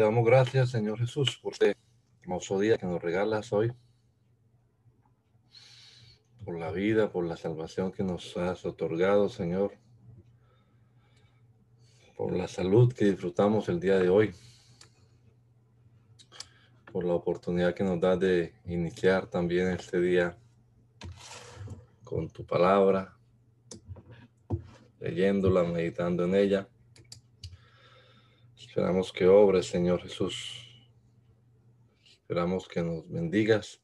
Te damos gracias, Señor Jesús, por este hermoso día que nos regalas hoy, por la vida, por la salvación que nos has otorgado, Señor, por la salud que disfrutamos el día de hoy, por la oportunidad que nos da de iniciar también este día con tu palabra, leyéndola, meditando en ella. Esperamos que obres, Señor Jesús. Esperamos que nos bendigas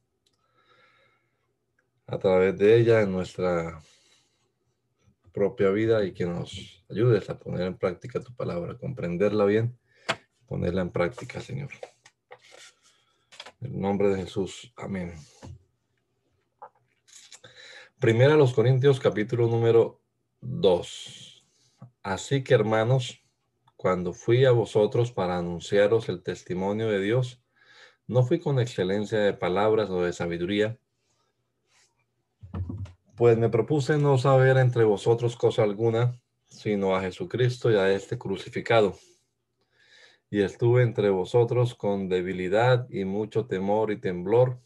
a través de ella en nuestra propia vida y que nos ayudes a poner en práctica tu palabra, comprenderla bien, ponerla en práctica, Señor. En el nombre de Jesús. Amén. Primera a los Corintios capítulo número 2. Así que hermanos, cuando fui a vosotros para anunciaros el testimonio de Dios, no fui con excelencia de palabras o de sabiduría, pues me propuse no saber entre vosotros cosa alguna, sino a Jesucristo y a este crucificado. Y estuve entre vosotros con debilidad y mucho temor y temblor,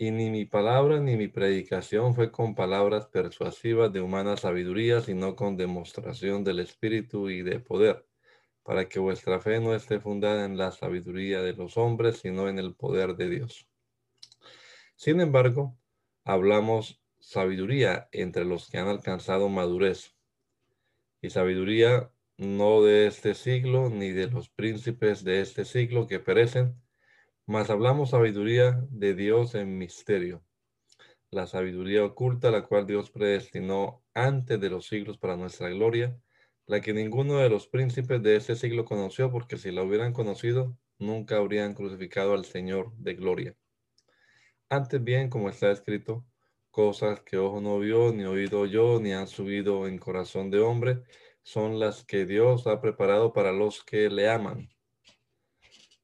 y ni mi palabra ni mi predicación fue con palabras persuasivas de humana sabiduría, sino con demostración del Espíritu y de poder, para que vuestra fe no esté fundada en la sabiduría de los hombres, sino en el poder de Dios. Sin embargo, hablamos sabiduría entre los que han alcanzado madurez, y sabiduría no de este siglo, ni de los príncipes de este siglo que perecen, mas hablamos sabiduría de Dios en misterio, la sabiduría oculta, la cual Dios predestinó antes de los siglos para nuestra gloria, la que ninguno de los príncipes de este siglo conoció, porque si la hubieran conocido, nunca habrían crucificado al Señor de gloria. Antes bien, como está escrito, cosas que ojo no vio, ni oído yo, ni han subido en corazón de hombre, son las que Dios ha preparado para los que le aman.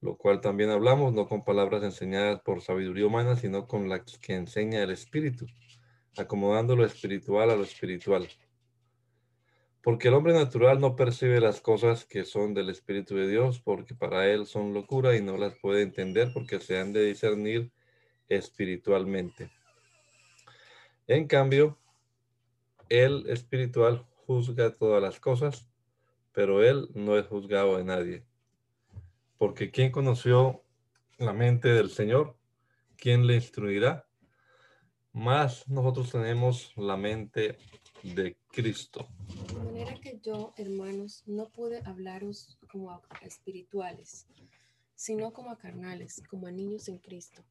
lo cual también hablamos, no con palabras enseñadas por sabiduría humana, sino con las que enseña el Espíritu, acomodando lo espiritual a lo espiritual. Porque el hombre natural no percibe las cosas que son del Espíritu de Dios, porque para él son locura y no las puede entender porque se han de discernir espiritualmente. En cambio, el espiritual juzga todas las cosas, pero él no es juzgado de nadie porque ¿quién conoció la mente del Señor? ¿Quién le instruirá? Más nosotros tenemos la mente de Cristo. De manera que yo, hermanos, no pude hablaros como a espirituales, sino como a carnales, como a niños en Cristo.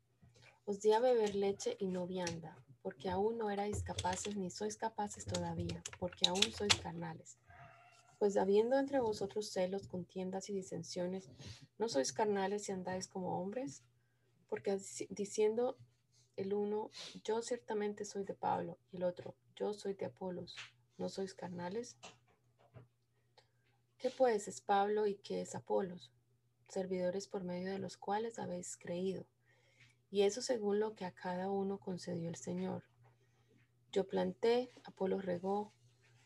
Os di a beber leche y no vianda, porque aún no erais capaces ni sois capaces todavía, porque aún sois carnales. Pues habiendo entre vosotros celos, contiendas y disensiones, ¿no sois carnales y andáis como hombres? Porque diciendo el uno, yo ciertamente soy de Pablo, y el otro, yo soy de Apolos, ¿no sois carnales? ¿Qué pues es Pablo y qué es Apolos? Servidores por medio de los cuales habéis creído, y eso según lo que a cada uno concedió el Señor. Yo planté, Apolos regó,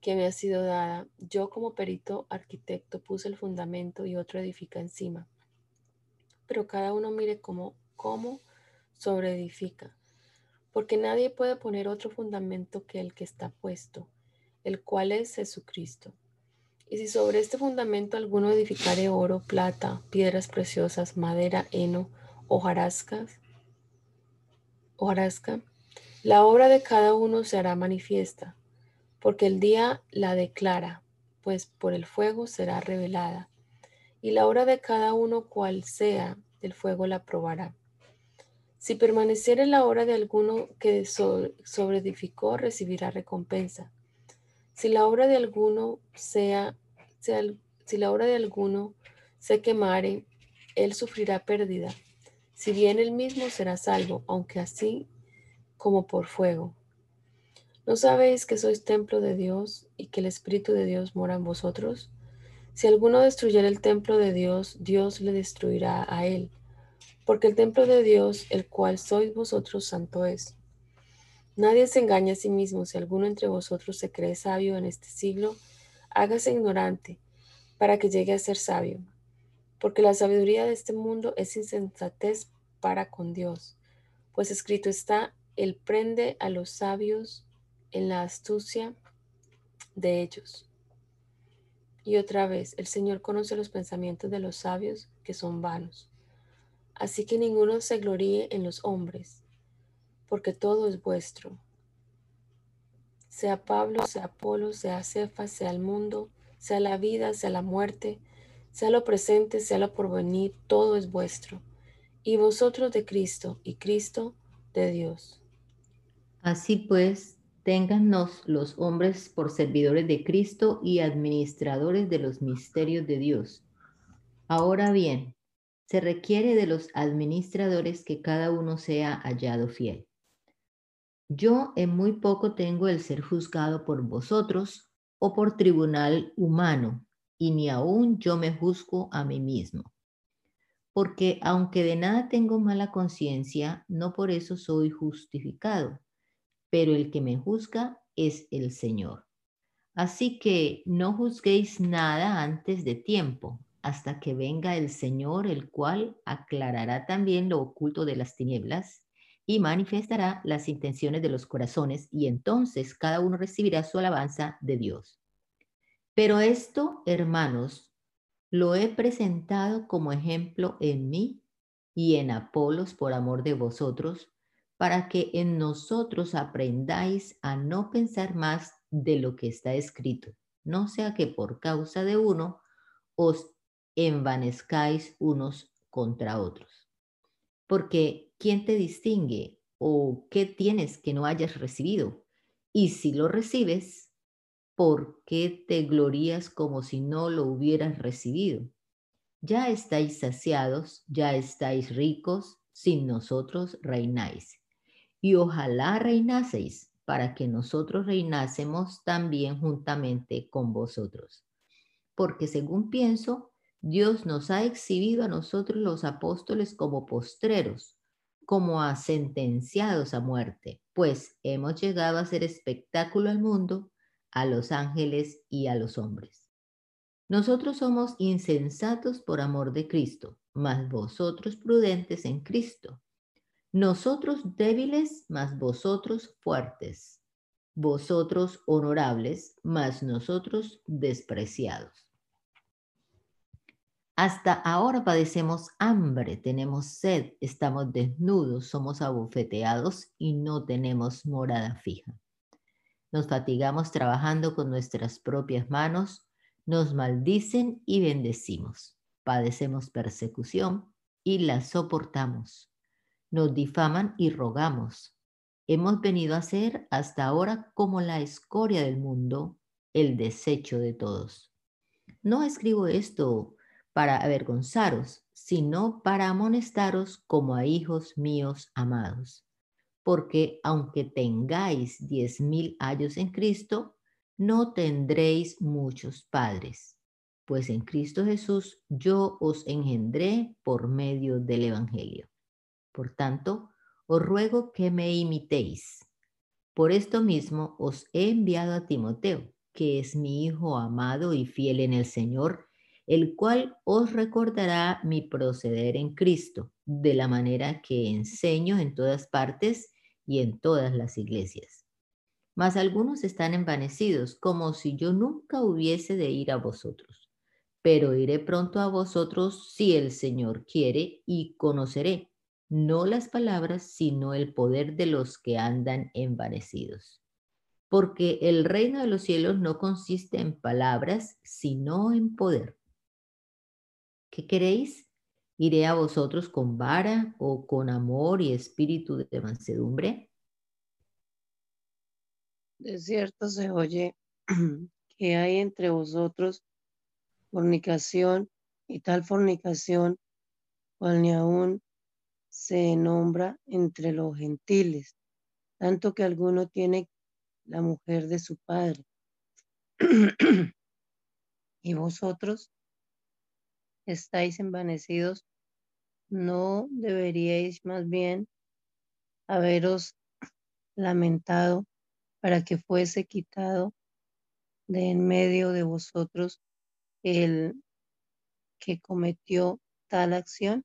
que me ha sido dada, yo como perito arquitecto puse el fundamento y otro edifica encima. Pero cada uno mire cómo, cómo edifica, porque nadie puede poner otro fundamento que el que está puesto, el cual es Jesucristo. Y si sobre este fundamento alguno edificare oro, plata, piedras preciosas, madera, heno, hojarascas, hojarasca, la obra de cada uno se hará manifiesta, porque el día la declara, pues por el fuego será revelada, y la obra de cada uno cual sea, el fuego la probará. Si permaneciere la obra de alguno que sobreedificó, recibirá recompensa. Si la obra de alguno sea, si la obra de alguno se quemare, él sufrirá pérdida. Si bien él mismo será salvo, aunque así como por fuego. ¿No sabéis que sois templo de Dios y que el Espíritu de Dios mora en vosotros? Si alguno destruyera el templo de Dios, Dios le destruirá a él, porque el templo de Dios, el cual sois vosotros, santo es. Nadie se engaña a sí mismo. Si alguno entre vosotros se cree sabio en este siglo, hágase ignorante para que llegue a ser sabio. Porque la sabiduría de este mundo es insensatez para con Dios. Pues escrito está, Él prende a los sabios en la astucia de ellos. Y otra vez, el Señor conoce los pensamientos de los sabios que son vanos. Así que ninguno se gloríe en los hombres porque todo es vuestro. Sea Pablo, sea Apolo, sea Cefas, sea el mundo, sea la vida, sea la muerte, sea lo presente, sea lo porvenir, todo es vuestro. Y vosotros de Cristo, y Cristo de Dios. Así pues, téngannos los hombres por servidores de Cristo y administradores de los misterios de Dios. Ahora bien, se requiere de los administradores que cada uno sea hallado fiel. Yo en muy poco tengo el ser juzgado por vosotros o por tribunal humano, y ni aún yo me juzgo a mí mismo. Porque aunque de nada tengo mala conciencia, no por eso soy justificado, pero el que me juzga es el Señor. Así que no juzguéis nada antes de tiempo, hasta que venga el Señor, el cual aclarará también lo oculto de las tinieblas y manifestará las intenciones de los corazones y entonces cada uno recibirá su alabanza de Dios. Pero esto, hermanos, lo he presentado como ejemplo en mí y en Apolos por amor de vosotros, para que en nosotros aprendáis a no pensar más de lo que está escrito, no sea que por causa de uno os envanezcáis unos contra otros. Porque ¿quién te distingue? ¿O qué tienes que no hayas recibido? Y si lo recibes, ¿por qué te glorías como si no lo hubieras recibido? Ya estáis saciados, ya estáis ricos, sin nosotros reináis. Y ojalá reinaseis para que nosotros reinásemos también juntamente con vosotros. Porque según pienso, Dios nos ha exhibido a nosotros los apóstoles como postreros como a sentenciados a muerte, pues hemos llegado a ser espectáculo al mundo, a los ángeles y a los hombres. Nosotros somos insensatos por amor de Cristo, mas vosotros prudentes en Cristo. Nosotros débiles, mas vosotros fuertes. Vosotros honorables, mas nosotros despreciados. Hasta ahora padecemos hambre, tenemos sed, estamos desnudos, somos abofeteados y no tenemos morada fija. Nos fatigamos trabajando con nuestras propias manos, nos maldicen y bendecimos. Padecemos persecución y la soportamos. Nos difaman y rogamos. Hemos venido a ser hasta ahora como la escoria del mundo, el desecho de todos. No escribo esto para avergonzaros, sino para amonestaros como a hijos míos amados. porque aunque tengáis diez mil años en Cristo, no tendréis muchos padres, pues en Cristo Jesús yo os engendré por medio del Evangelio. Por tanto, os ruego que me imitéis. Por esto mismo os he enviado a Timoteo, que es mi hijo amado y fiel en el Señor, el cual os recordará mi proceder en Cristo, de la manera que enseño en todas partes y en todas las iglesias. Mas algunos están envanecidos, como si yo nunca hubiese de ir a vosotros. Pero iré pronto a vosotros si el Señor quiere y conoceré, no las palabras, sino el poder de los que andan envanecidos. Porque el reino de los cielos no consiste en palabras, sino en poder. ¿Qué queréis? ¿Iré a vosotros con vara o con amor y espíritu de mansedumbre? De cierto se oye que hay entre vosotros fornicación y tal fornicación cual ni aún se nombra entre los gentiles, tanto que alguno tiene la mujer de su padre. y vosotros estáis envanecidos, ¿no deberíais más bien haberos lamentado para que fuese quitado de en medio de vosotros el que cometió tal acción?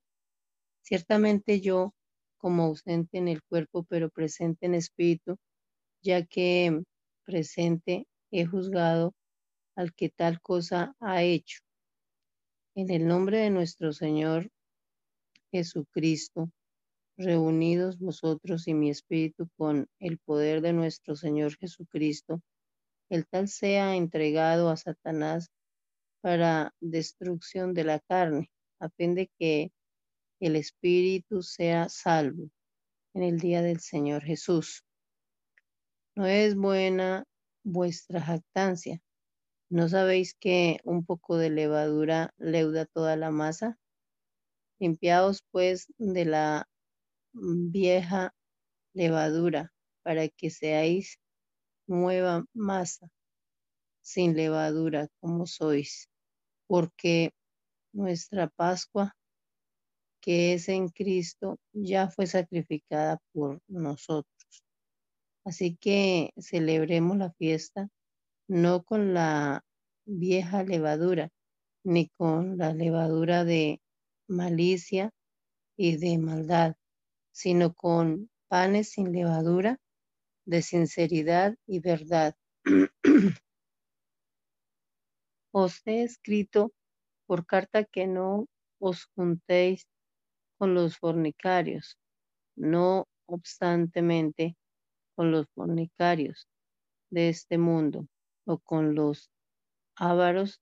Ciertamente yo, como ausente en el cuerpo, pero presente en espíritu, ya que presente he juzgado al que tal cosa ha hecho. En el nombre de nuestro Señor Jesucristo, reunidos vosotros y mi espíritu con el poder de nuestro Señor Jesucristo, el tal sea entregado a Satanás para destrucción de la carne, a fin de que el espíritu sea salvo en el día del Señor Jesús. No es buena vuestra jactancia. ¿No sabéis que un poco de levadura leuda toda la masa? Limpiaos pues de la vieja levadura para que seáis nueva masa, sin levadura como sois, porque nuestra Pascua, que es en Cristo, ya fue sacrificada por nosotros. Así que celebremos la fiesta no con la vieja levadura, ni con la levadura de malicia y de maldad, sino con panes sin levadura, de sinceridad y verdad. os he escrito por carta que no os juntéis con los fornicarios, no obstantemente con los fornicarios de este mundo, o con los ávaros,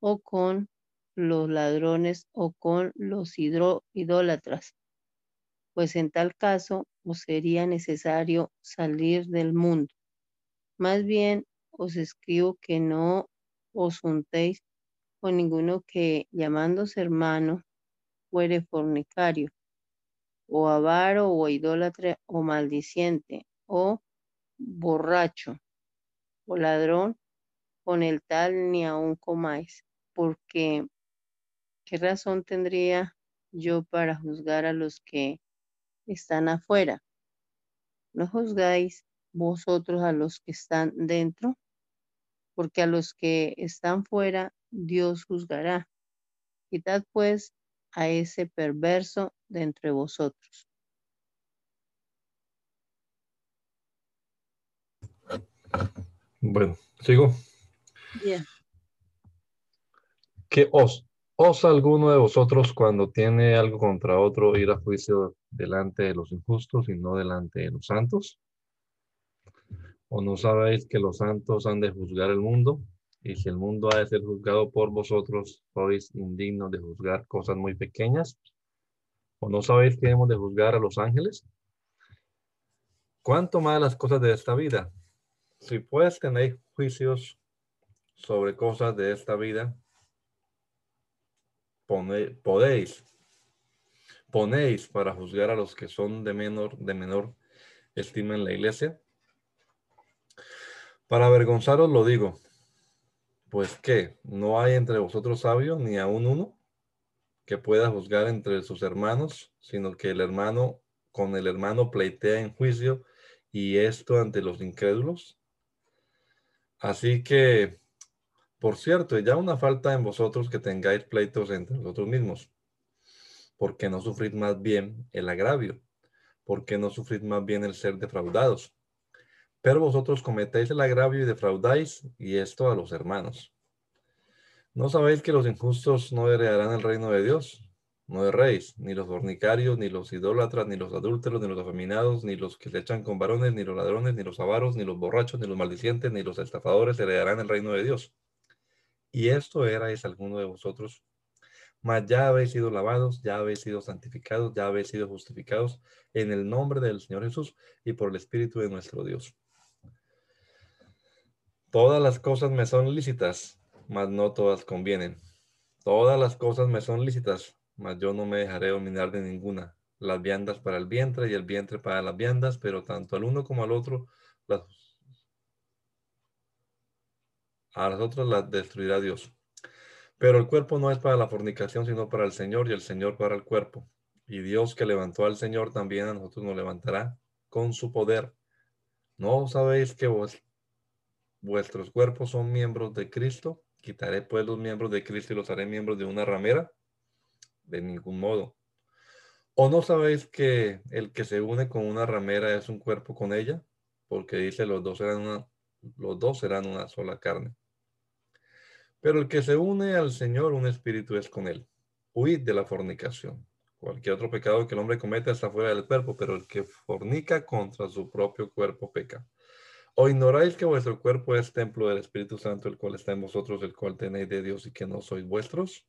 o con los ladrones, o con los idólatras, pues en tal caso os sería necesario salir del mundo. Más bien os escribo que no os juntéis con ninguno que llamándose hermano fuere fornicario, o avaro, o idólatra, o maldiciente, o borracho o ladrón, con el tal ni aun comáis, porque ¿qué razón tendría yo para juzgar a los que están afuera? ¿No juzgáis vosotros a los que están dentro? Porque a los que están fuera Dios juzgará. Quitad pues a ese perverso de entre vosotros. Bueno, sigo. Bien. ¿Qué os, osa alguno de vosotros cuando tiene algo contra otro ir a juicio delante de los injustos y no delante de los santos? ¿O no sabéis que los santos han de juzgar el mundo? Y si el mundo ha de ser juzgado por vosotros, sois indignos de juzgar cosas muy pequeñas. ¿O no sabéis que hemos de juzgar a los ángeles? ¿Cuánto más las cosas de esta vida? Si pues tenéis juicios sobre cosas de esta vida, podéis, ponéis para juzgar a los que son de menor, de menor estima en la iglesia? Para avergonzaros lo digo, pues que no hay entre vosotros sabio ni aún uno que pueda juzgar entre sus hermanos, sino que el hermano con el hermano pleitea en juicio y esto ante los incrédulos. Así que, por cierto, ya una falta en vosotros que tengáis pleitos entre vosotros mismos, porque no sufrid más bien el agravio, porque no sufrid más bien el ser defraudados. Pero vosotros cometéis el agravio y defraudáis, y esto a los hermanos. ¿No sabéis que los injustos no heredarán el reino de Dios? No erréis, ni los fornicarios, ni los idólatras, ni los adúlteros, ni los afeminados, ni los que se echan con varones, ni los ladrones, ni los avaros, ni los borrachos, ni los maldicientes, ni los estafadores heredarán el reino de Dios. Y esto erais alguno de vosotros, mas ya habéis sido lavados, ya habéis sido santificados, ya habéis sido justificados en el nombre del Señor Jesús y por el Espíritu de nuestro Dios. Todas las cosas me son lícitas, mas no todas convienen. Todas las cosas me son lícitas, mas yo no me dejaré dominar de ninguna. Las viandas para el vientre y el vientre para las viandas, pero tanto al uno como al otro, las, a las otras las destruirá Dios. Pero el cuerpo no es para la fornicación, sino para el Señor, y el Señor para el cuerpo. Y Dios que levantó al Señor también a nosotros nos levantará con su poder. ¿No sabéis que vos, vuestros cuerpos son miembros de Cristo? Quitaré pues los miembros de Cristo y los haré miembros de una ramera de ningún modo. ¿O no sabéis que el que se une con una ramera es un cuerpo con ella? Porque dice los dos serán una, los dos serán una sola carne. Pero el que se une al Señor, un espíritu es con él. Huid de la fornicación. Cualquier otro pecado que el hombre cometa está fuera del cuerpo, pero el que fornica contra su propio cuerpo peca. ¿O ignoráis que vuestro cuerpo es templo del Espíritu Santo, el cual está en vosotros, el cual tenéis de Dios y que no sois vuestros?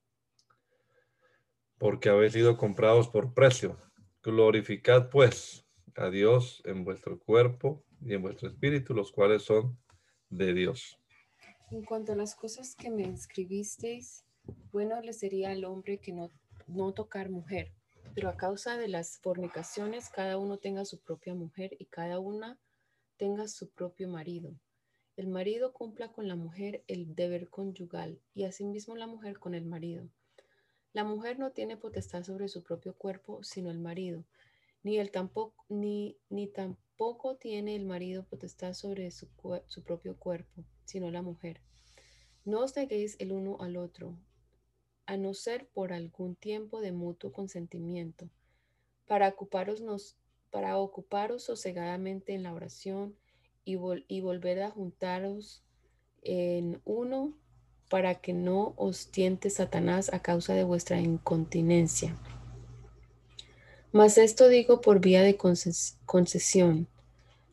porque habéis sido comprados por precio. Glorificad pues a Dios en vuestro cuerpo y en vuestro espíritu, los cuales son de Dios. En cuanto a las cosas que me escribisteis, bueno le sería al hombre que no, no tocar mujer, pero a causa de las fornicaciones, cada uno tenga su propia mujer y cada una tenga su propio marido. El marido cumpla con la mujer el deber conyugal y asimismo la mujer con el marido. La mujer no tiene potestad sobre su propio cuerpo, sino el marido, ni, el tampoco, ni, ni tampoco tiene el marido potestad sobre su, su propio cuerpo, sino la mujer. No os neguéis el uno al otro, a no ser por algún tiempo de mutuo consentimiento, para ocuparos, para ocuparos sosegadamente en la oración y, y volver a juntaros en uno para que no os tiente Satanás a causa de vuestra incontinencia. Mas esto digo por vía de concesión,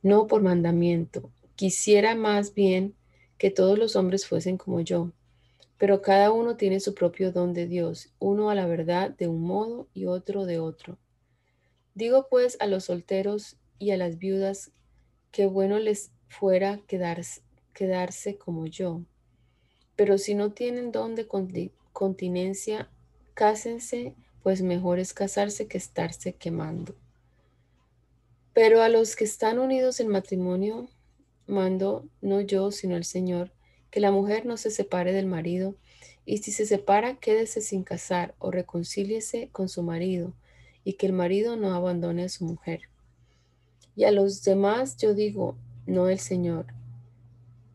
no por mandamiento. Quisiera más bien que todos los hombres fuesen como yo, pero cada uno tiene su propio don de Dios, uno a la verdad de un modo y otro de otro. Digo pues a los solteros y a las viudas que bueno les fuera quedarse, quedarse como yo pero si no tienen don de continencia, cásense, pues mejor es casarse que estarse quemando. Pero a los que están unidos en matrimonio, mando no yo, sino el Señor, que la mujer no se separe del marido, y si se separa, quédese sin casar o reconcíliese con su marido, y que el marido no abandone a su mujer. Y a los demás yo digo, no el Señor.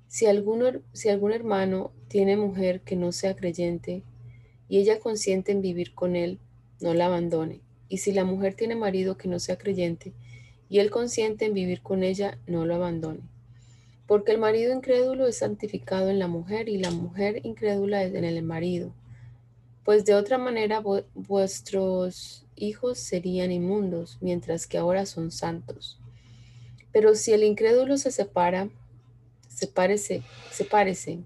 Si, alguno, si algún hermano tiene mujer que no sea creyente y ella consiente en vivir con él, no la abandone. Y si la mujer tiene marido que no sea creyente y él consiente en vivir con ella, no lo abandone. Porque el marido incrédulo es santificado en la mujer y la mujer incrédula en el marido. Pues de otra manera vuestros hijos serían inmundos, mientras que ahora son santos. Pero si el incrédulo se separa, sepárese, sepárese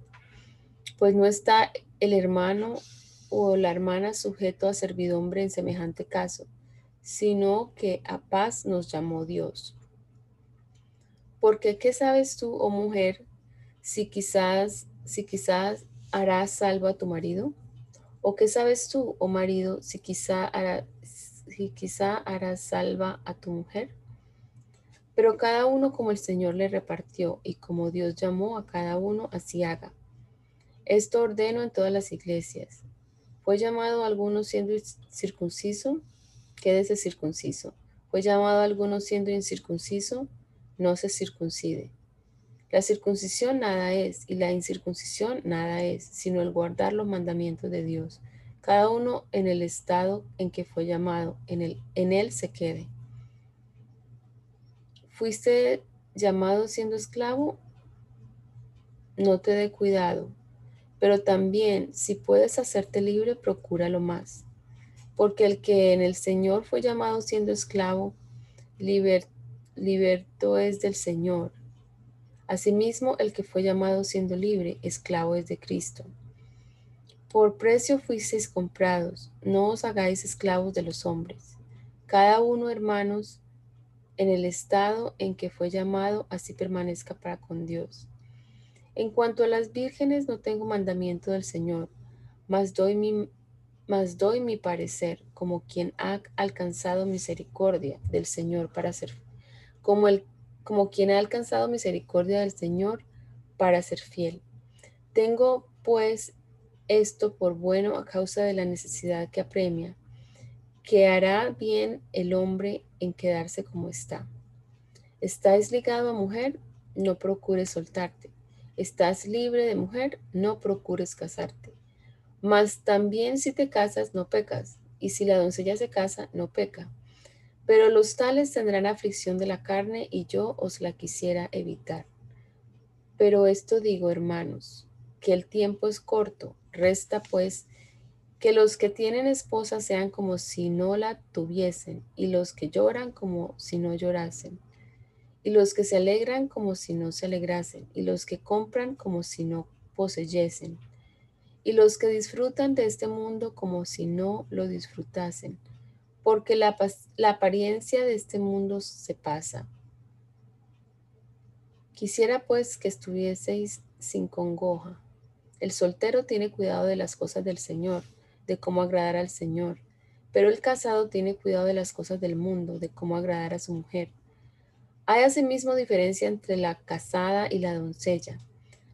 pues no está el hermano o la hermana sujeto a servidumbre en semejante caso, sino que a paz nos llamó Dios. Porque ¿qué sabes tú, oh mujer, si quizás, si quizás harás salvo a tu marido? ¿O qué sabes tú, oh marido, si quizá, hará, si quizá harás salva a tu mujer? Pero cada uno como el Señor le repartió y como Dios llamó a cada uno, así haga. Esto ordeno en todas las iglesias. ¿Fue llamado alguno siendo circunciso? Quédese circunciso. ¿Fue llamado alguno siendo incircunciso? No se circuncide. La circuncisión nada es y la incircuncisión nada es, sino el guardar los mandamientos de Dios. Cada uno en el estado en que fue llamado, en, el, en él se quede. ¿Fuiste llamado siendo esclavo? No te dé cuidado, pero también si puedes hacerte libre, procúralo más. Porque el que en el Señor fue llamado siendo esclavo, liberto es del Señor. Asimismo, el que fue llamado siendo libre, esclavo es de Cristo. Por precio fuisteis comprados, no os hagáis esclavos de los hombres. Cada uno, hermanos, en el estado en que fue llamado, así permanezca para con Dios. En cuanto a las vírgenes, no tengo mandamiento del Señor, mas doy mi, mas doy mi parecer como quien ha alcanzado misericordia del Señor para ser, como, el, como quien ha alcanzado misericordia del Señor para ser fiel. Tengo pues esto por bueno a causa de la necesidad que apremia, que hará bien el hombre en quedarse como está. ¿Estás ligado a mujer? No procures soltarte. ¿Estás libre de mujer? No procures casarte. Mas también si te casas, no pecas. Y si la doncella se casa, no peca. Pero los tales tendrán aflicción de la carne y yo os la quisiera evitar. Pero esto digo, hermanos, que el tiempo es corto. Resta pues que los que tienen esposa sean como si no la tuviesen, y los que lloran como si no llorasen, y los que se alegran como si no se alegrasen, y los que compran como si no poseyesen, y los que disfrutan de este mundo como si no lo disfrutasen, porque la, apariencia de este mundo se pasa. Quisiera pues que estuvieseis sin congoja. El soltero tiene cuidado de las cosas del Señor de cómo agradar al Señor, pero el casado tiene cuidado de las cosas del mundo, de cómo agradar a su mujer. Hay asimismo diferencia entre la casada y la doncella.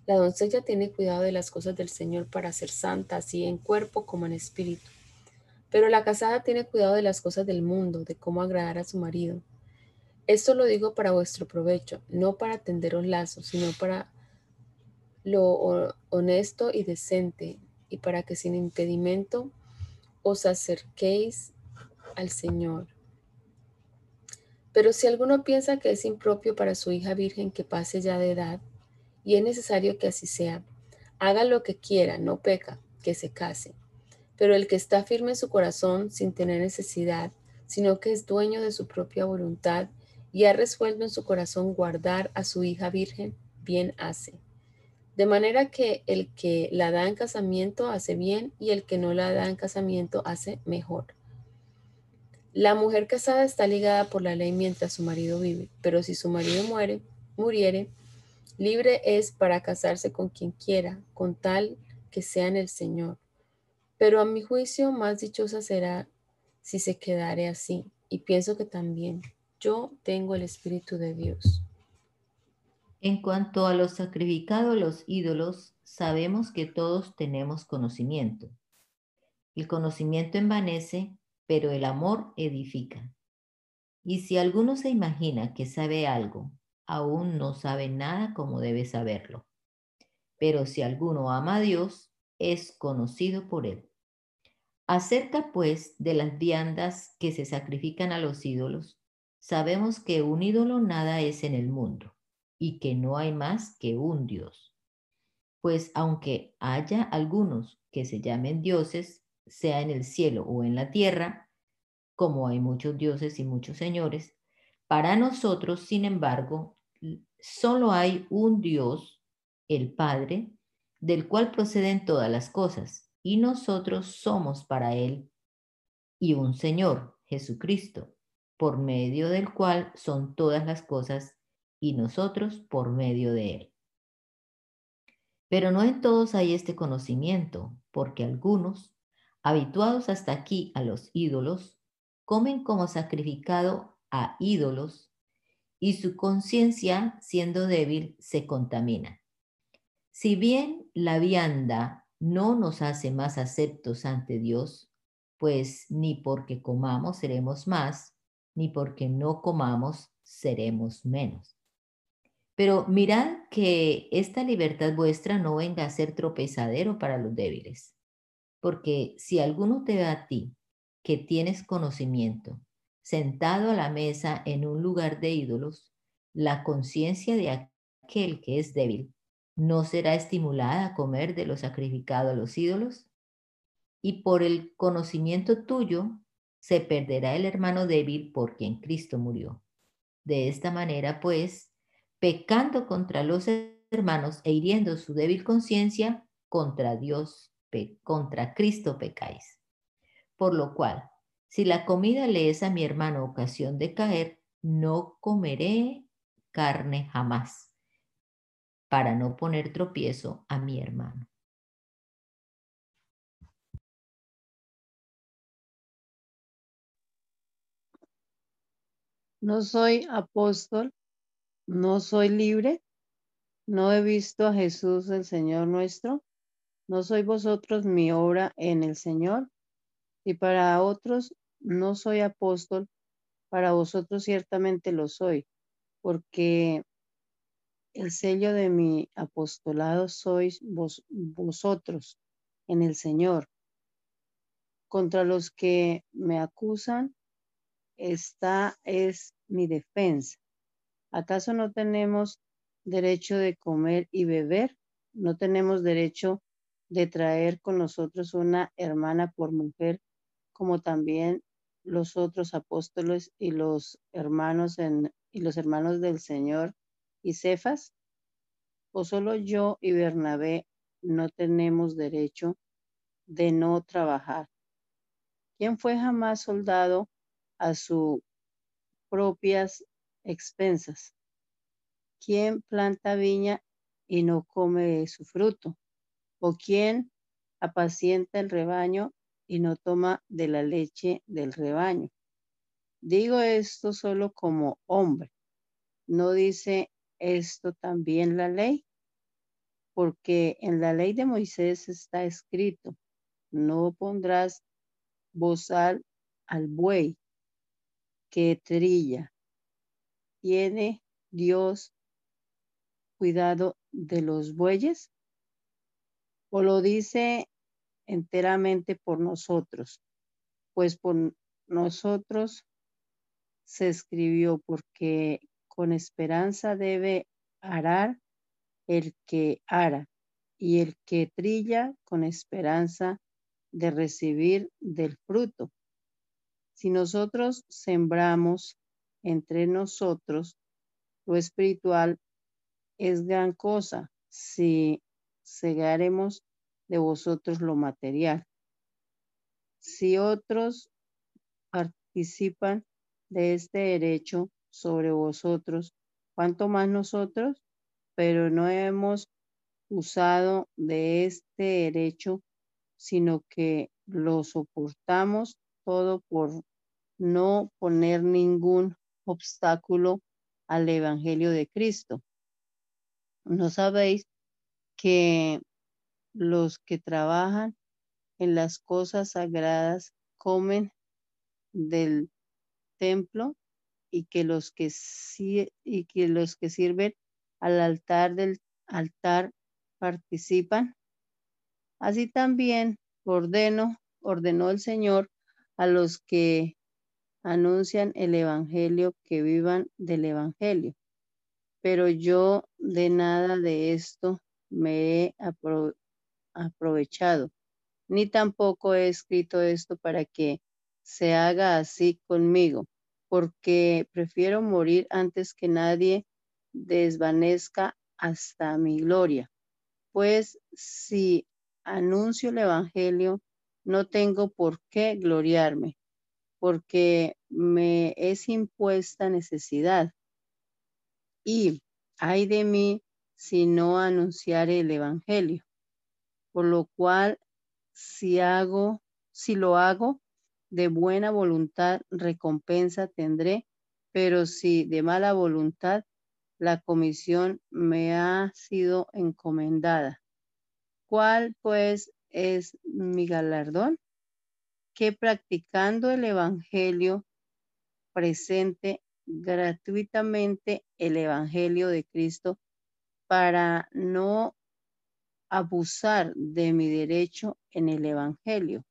La doncella tiene cuidado de las cosas del Señor para ser santa, así en cuerpo como en espíritu. Pero la casada tiene cuidado de las cosas del mundo, de cómo agradar a su marido. Esto lo digo para vuestro provecho, no para tenderos lazos, sino para lo honesto y decente, y para que sin impedimento os acerquéis al Señor. Pero si alguno piensa que es impropio para su hija virgen que pase ya de edad, y es necesario que así sea, haga lo que quiera, no peca, que se case. Pero el que está firme en su corazón sin tener necesidad, sino que es dueño de su propia voluntad y ha resuelto en su corazón guardar a su hija virgen, bien hace. De manera que el que la da en casamiento hace bien y el que no la da en casamiento hace mejor. La mujer casada está ligada por la ley mientras su marido vive, pero si su marido muere, muriere, libre es para casarse con quien quiera, con tal que sea en el Señor. Pero a mi juicio más dichosa será si se quedare así, y pienso que también yo tengo el Espíritu de Dios. En cuanto a los sacrificados los ídolos, sabemos que todos tenemos conocimiento. El conocimiento envanece, pero el amor edifica. Y si alguno se imagina que sabe algo, aún no sabe nada como debe saberlo. Pero si alguno ama a Dios, es conocido por él. Acerca pues de las viandas que se sacrifican a los ídolos, sabemos que un ídolo nada es en el mundo y que no hay más que un Dios. Pues aunque haya algunos que se llamen dioses, sea en el cielo o en la tierra, como hay muchos dioses y muchos señores, para nosotros, sin embargo, solo hay un Dios, el Padre, del cual proceden todas las cosas, y nosotros somos para Él, y un Señor, Jesucristo, por medio del cual son todas las cosas y nosotros por medio de él. Pero no en todos hay este conocimiento, porque algunos, habituados hasta aquí a los ídolos, comen como sacrificado a ídolos y su conciencia, siendo débil, se contamina. Si bien la vianda no nos hace más aceptos ante Dios, pues ni porque comamos seremos más, ni porque no comamos seremos menos. Pero mirad que esta libertad vuestra no venga a ser tropezadero para los débiles, porque si alguno te ve a ti, que tienes conocimiento, sentado a la mesa en un lugar de ídolos, la conciencia de aquel que es débil no será estimulada a comer de lo sacrificado a los ídolos? Y por el conocimiento tuyo se perderá el hermano débil por quien Cristo murió. De esta manera, pues, pecando contra los hermanos e hiriendo su débil conciencia, contra Dios, contra Cristo pecáis. Por lo cual, si la comida le es a mi hermano ocasión de caer, no comeré carne jamás, para no poner tropiezo a mi hermano. No soy apóstol, no soy libre, no he visto a Jesús el Señor nuestro, no soy vosotros mi obra en el Señor, y para otros no soy apóstol, para vosotros ciertamente lo soy, porque el sello de mi apostolado sois vosotros en el Señor. Contra los que me acusan, esta es mi defensa. ¿Acaso no tenemos derecho de comer y beber? ¿No tenemos derecho de traer con nosotros una hermana por mujer, como también los otros apóstoles y los hermanos en, y los hermanos del Señor y Cefas? ¿O solo yo y Bernabé no tenemos derecho de no trabajar? ¿Quién fue jamás soldado a sus propias expensas. ¿Quién planta viña y no come su fruto? ¿O quién apacienta el rebaño y no toma de la leche del rebaño? Digo esto solo como hombre. ¿No dice esto también la ley? Porque en la ley de Moisés está escrito, no pondrás bozal al buey que trilla. ¿Tiene Dios cuidado de los bueyes? ¿O lo dice enteramente por nosotros? Pues por nosotros se escribió porque con esperanza debe arar el que ara y el que trilla con esperanza de recibir del fruto. Si nosotros sembramos entre nosotros lo espiritual, es gran cosa si segaremos de vosotros lo material. Si otros participan de este derecho sobre vosotros, cuanto más nosotros, pero no hemos usado de este derecho, sino que lo soportamos todo por no poner ningún obstáculo al Evangelio de Cristo. ¿No sabéis que los que trabajan en las cosas sagradas comen del templo y que los que, y que, los que sirven al altar del altar participan? Así también ordeno, ordenó el Señor a los que anuncian el Evangelio que vivan del Evangelio. Pero yo de nada de esto me he aprovechado, ni tampoco he escrito esto para que se haga así conmigo, porque prefiero morir antes que nadie desvanezca hasta mi gloria. Pues si anuncio el Evangelio, no tengo por qué gloriarme, porque me es impuesta necesidad. Y hay de mí si no anunciare el Evangelio. Por lo cual, si hago, si lo hago de buena voluntad, recompensa tendré, pero si de mala voluntad, la comisión me ha sido encomendada. ¿Cuál pues es mi galardón? Que practicando el Evangelio presente gratuitamente el Evangelio de Cristo para no abusar de mi derecho en el Evangelio.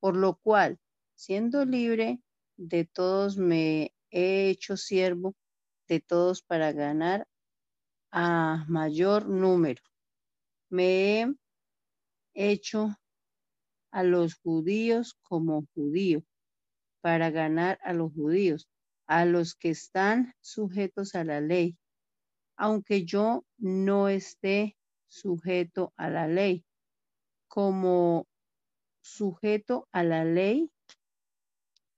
Por lo cual, siendo libre de todos, me he hecho siervo de todos para ganar a mayor número. Me he hecho a los judíos como judío para ganar a los judíos, a los que están sujetos a la ley, aunque yo no esté sujeto a la ley, como sujeto a la ley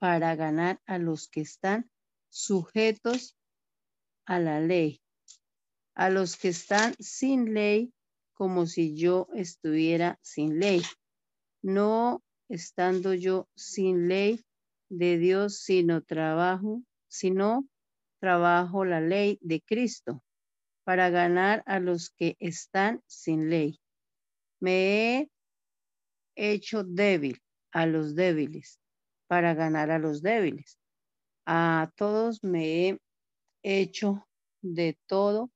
para ganar a los que están sujetos a la ley, a los que están sin ley, como si yo estuviera sin ley, no estando yo sin ley de Dios, sino trabajo, sino trabajo la ley de Cristo para ganar a los que están sin ley. Me he hecho débil a los débiles para ganar a los débiles. A todos me he hecho de todo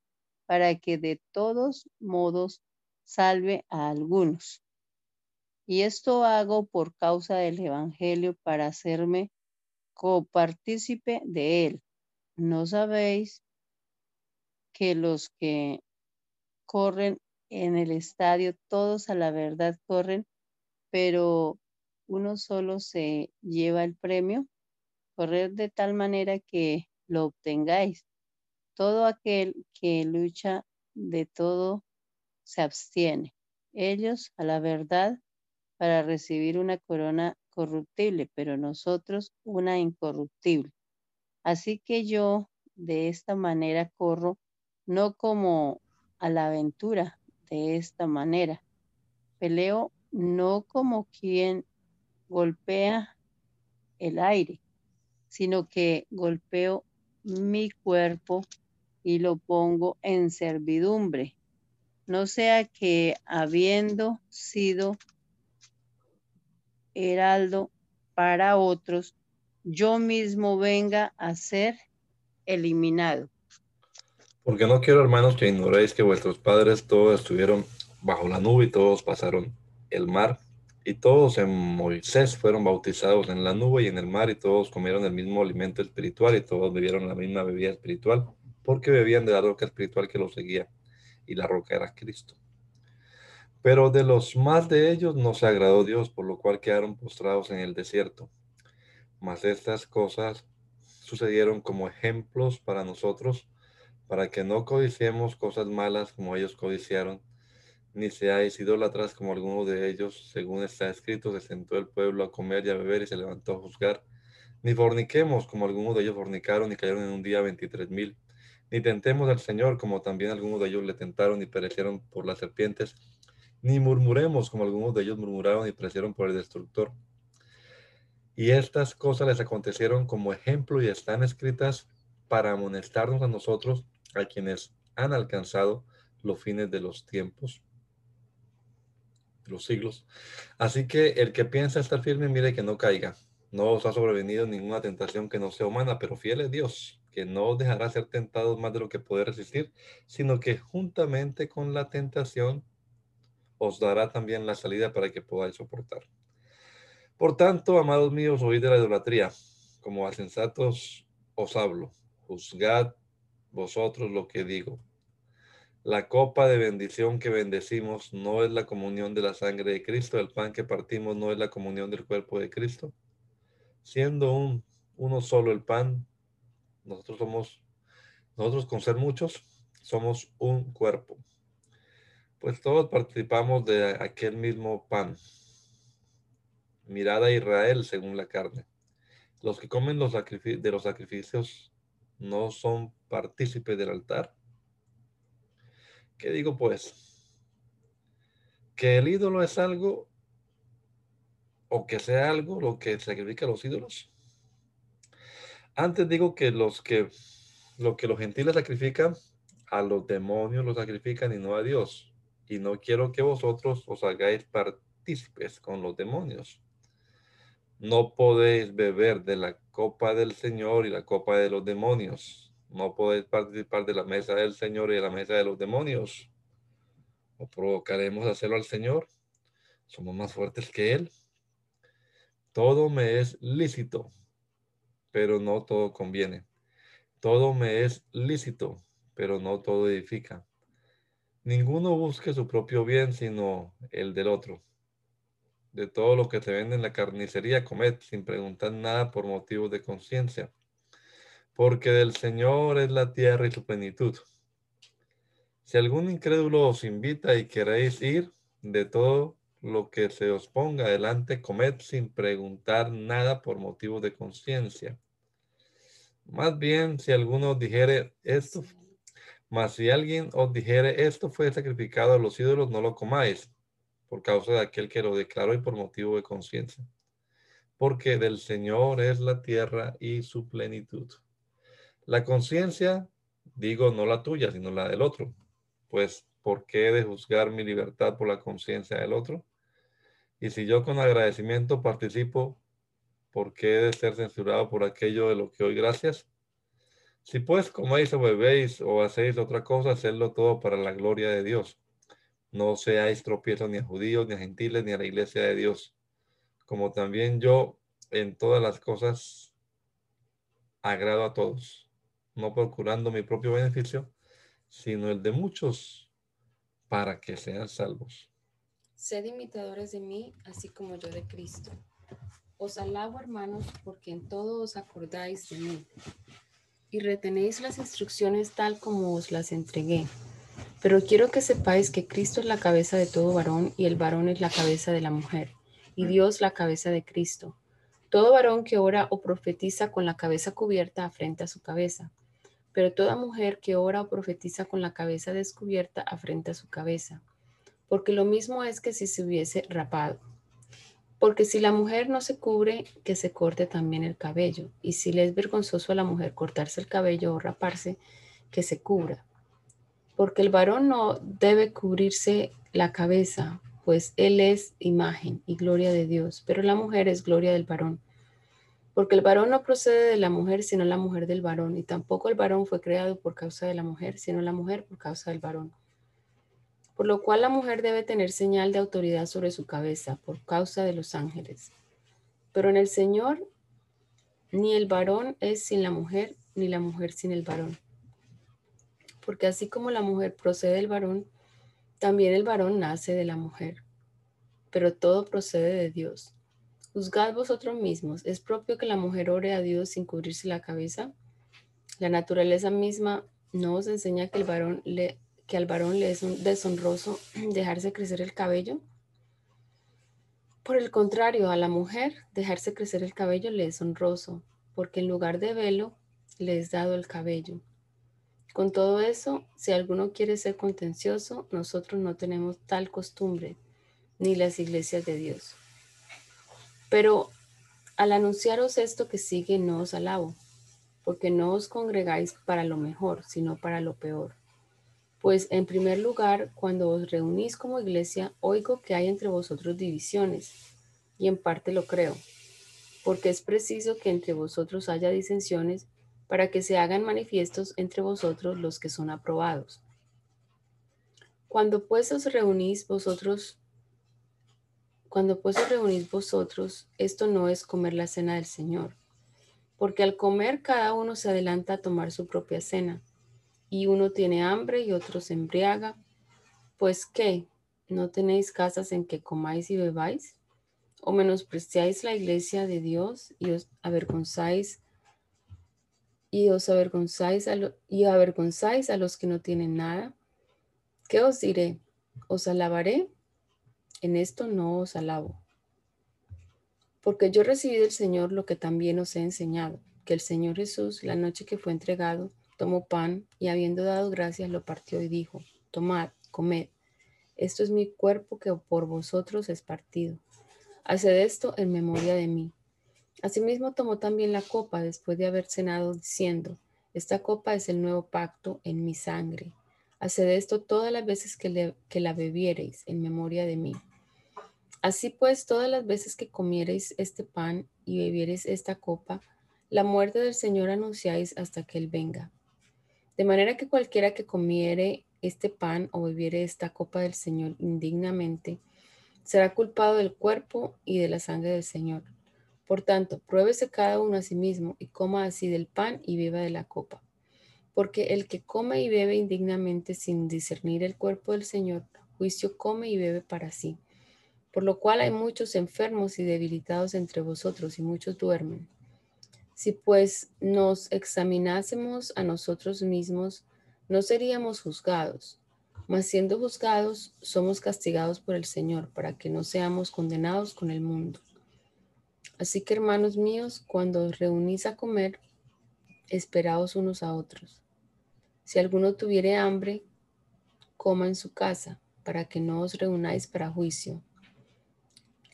para que de todos modos salve a algunos. Y esto hago por causa del Evangelio para hacerme copartícipe de él. ¿No sabéis que los que corren en el estadio, todos a la verdad corren, pero uno solo se lleva el premio? Correr de tal manera que lo obtengáis. Todo aquel que lucha de todo se abstiene. Ellos a la verdad para recibir una corona corruptible, pero nosotros una incorruptible. Así que yo de esta manera corro, no como a la aventura, de esta manera. Peleo no como quien golpea el aire, sino que golpeo mi cuerpo y lo pongo en servidumbre. No sea que habiendo sido heraldo para otros, yo mismo venga a ser eliminado. Porque no quiero, hermanos, que ignoréis que vuestros padres todos estuvieron bajo la nube y todos pasaron el mar, y todos en Moisés fueron bautizados en la nube y en el mar, y todos comieron el mismo alimento espiritual, y todos bebieron la misma bebida espiritual, porque bebían de la roca espiritual que los seguía, y la roca era Cristo. Pero de los más de ellos no se agradó Dios, por lo cual quedaron postrados en el desierto. Mas estas cosas sucedieron como ejemplos para nosotros, para que no codiciemos cosas malas como ellos codiciaron, ni seáis idólatras como algunos de ellos, según está escrito, se sentó el pueblo a comer y a beber y se levantó a juzgar. Ni forniquemos como algunos de ellos fornicaron y cayeron en un día veintitrés mil. Ni tentemos al Señor como también algunos de ellos le tentaron y perecieron por las serpientes ni murmuremos como algunos de ellos murmuraron y perecieron por el destructor. Y estas cosas les acontecieron como ejemplo y están escritas para amonestarnos a nosotros, a quienes han alcanzado los fines de los tiempos, los siglos. Así que el que piensa estar firme, mire que no caiga. No os ha sobrevenido ninguna tentación que no sea humana, pero fiel es Dios, que no os dejará ser tentados más de lo que poder resistir, sino que juntamente con la tentación os dará también la salida para que podáis soportar. Por tanto, amados míos, oíd de la idolatría, como a sensatos os hablo, juzgad vosotros lo que digo. La copa de bendición que bendecimos no es la comunión de la sangre de Cristo, el pan que partimos no es la comunión del cuerpo de Cristo. Siendo un, uno solo el pan, nosotros somos, nosotros con ser muchos, somos un cuerpo pues todos participamos de aquel mismo pan. Mirada a Israel según la carne. Los que comen de los sacrificios no son partícipes del altar. ¿Qué digo pues? Que el ídolo es algo o que sea algo lo que sacrifica a los ídolos. Antes digo que los que lo que los gentiles sacrifican, a los demonios lo sacrifican y no a Dios. Y no quiero que vosotros os hagáis partícipes con los demonios. No podéis beber de la copa del Señor y la copa de los demonios. No podéis participar de la mesa del Señor y de la mesa de los demonios. ¿O provocaremos hacerlo al Señor? Somos más fuertes que Él. Todo me es lícito, pero no todo conviene. Todo me es lícito, pero no todo edifica. Ninguno busque su propio bien, sino el del otro de todo lo que se vende en la carnicería, comed sin preguntar nada por motivos de conciencia, porque del Señor es la tierra y su plenitud. Si algún incrédulo os invita y queréis ir, de todo lo que se os ponga adelante, comed sin preguntar nada por motivos de conciencia. Más bien, si alguno os dijere esto, más si alguien os dijere esto fue sacrificado a los ídolos, no lo comáis por causa de aquel que lo declaró y por motivo de conciencia. Porque del Señor es la tierra y su plenitud. La conciencia, digo, no la tuya, sino la del otro. Pues, ¿por qué de juzgar mi libertad por la conciencia del otro? Y si yo con agradecimiento participo, ¿por qué de ser censurado por aquello de lo que hoy gracias? Si pues coméis o bebéis o hacéis otra cosa, hacedlo todo para la gloria de Dios. No seáis tropiezos ni a judíos, ni a gentiles, ni a la iglesia de Dios, como también yo en todas las cosas agrado a todos, no procurando mi propio beneficio, sino el de muchos, para que sean salvos. Sed imitadores de mí, así como yo de Cristo. Os alabo, hermanos, porque en todo os acordáis de mí y retenéis las instrucciones tal como os las entregué. Pero quiero que sepáis que Cristo es la cabeza de todo varón y el varón es la cabeza de la mujer y Dios la cabeza de Cristo. Todo varón que ora o profetiza con la cabeza cubierta afrenta su cabeza, pero toda mujer que ora o profetiza con la cabeza descubierta afrenta su cabeza, porque lo mismo es que si se hubiese rapado. Porque si la mujer no se cubre, que se corte también el cabello, y si le es vergonzoso a la mujer cortarse el cabello o raparse, que se cubra porque el varón no debe cubrirse la cabeza, pues él es imagen y gloria de Dios, pero la mujer es gloria del varón. Porque el varón no procede de la mujer, sino la mujer del varón, y tampoco el varón fue creado por causa de la mujer, sino la mujer por causa del varón. Por lo cual la mujer debe tener señal de autoridad sobre su cabeza, por causa de los ángeles. Pero en el Señor, ni el varón es sin la mujer, ni la mujer sin el varón porque así como la mujer procede del varón, también el varón nace de la mujer. Pero todo procede de Dios. Juzgad vosotros mismos, ¿es propio que la mujer ore a Dios sin cubrirse la cabeza? La naturaleza misma no os enseña que, el le, que al varón le es un deshonroso dejarse crecer el cabello. Por el contrario, a la mujer dejarse crecer el cabello le es honroso, porque en lugar de velo le es dado el cabello. Con todo eso, si alguno quiere ser contencioso, nosotros no tenemos tal costumbre, ni las iglesias de Dios. Pero al anunciaros esto que sigue, no os alabo, porque no os congregáis para lo mejor, sino para lo peor. Pues en primer lugar, cuando os reunís como iglesia, oigo que hay entre vosotros divisiones, y en parte lo creo, porque es preciso que entre vosotros haya disensiones para que se hagan manifiestos entre vosotros los que son aprobados. Cuando pues os reunís vosotros, cuando pues os reunís vosotros, esto no es comer la cena del Señor, porque al comer cada uno se adelanta a tomar su propia cena, y uno tiene hambre y otro se embriaga, pues ¿qué? ¿No tenéis casas en que comáis y bebáis? ¿O menospreciáis la iglesia de Dios y os avergonzáis y os avergonzáis a, y avergonzáis a los que no tienen nada? ¿Qué os diré? ¿Os alabaré? En esto no os alabo. Porque yo recibí del Señor lo que también os he enseñado, que el Señor Jesús, la noche que fue entregado, tomó pan y habiendo dado gracias lo partió y dijo, tomad, comed, esto es mi cuerpo que por vosotros es partido. Haced esto en memoria de mí. Asimismo tomó también la copa después de haber cenado, diciendo, Esta copa es el nuevo pacto en mi sangre. Haced esto todas las veces que, que la bebiereis en memoria de mí. Así pues, todas las veces que comiereis este pan y bebiereis esta copa, la muerte del Señor anunciáis hasta que Él venga. De manera que cualquiera que comiere este pan o bebiere esta copa del Señor indignamente, será culpado del cuerpo y de la sangre del Señor. Por tanto, pruébese cada uno a sí mismo y coma así del pan y beba de la copa. Porque el que come y bebe indignamente sin discernir el cuerpo del Señor, juicio come y bebe para sí por lo cual hay muchos enfermos y debilitados entre vosotros y muchos duermen. Si pues nos examinásemos a nosotros mismos, no seríamos juzgados, mas siendo juzgados, somos castigados por el Señor, para que no seamos condenados con el mundo. Así que, hermanos míos, cuando os reunís a comer, esperaos unos a otros. Si alguno tuviere hambre, coma en su casa, para que no os reunáis para juicio.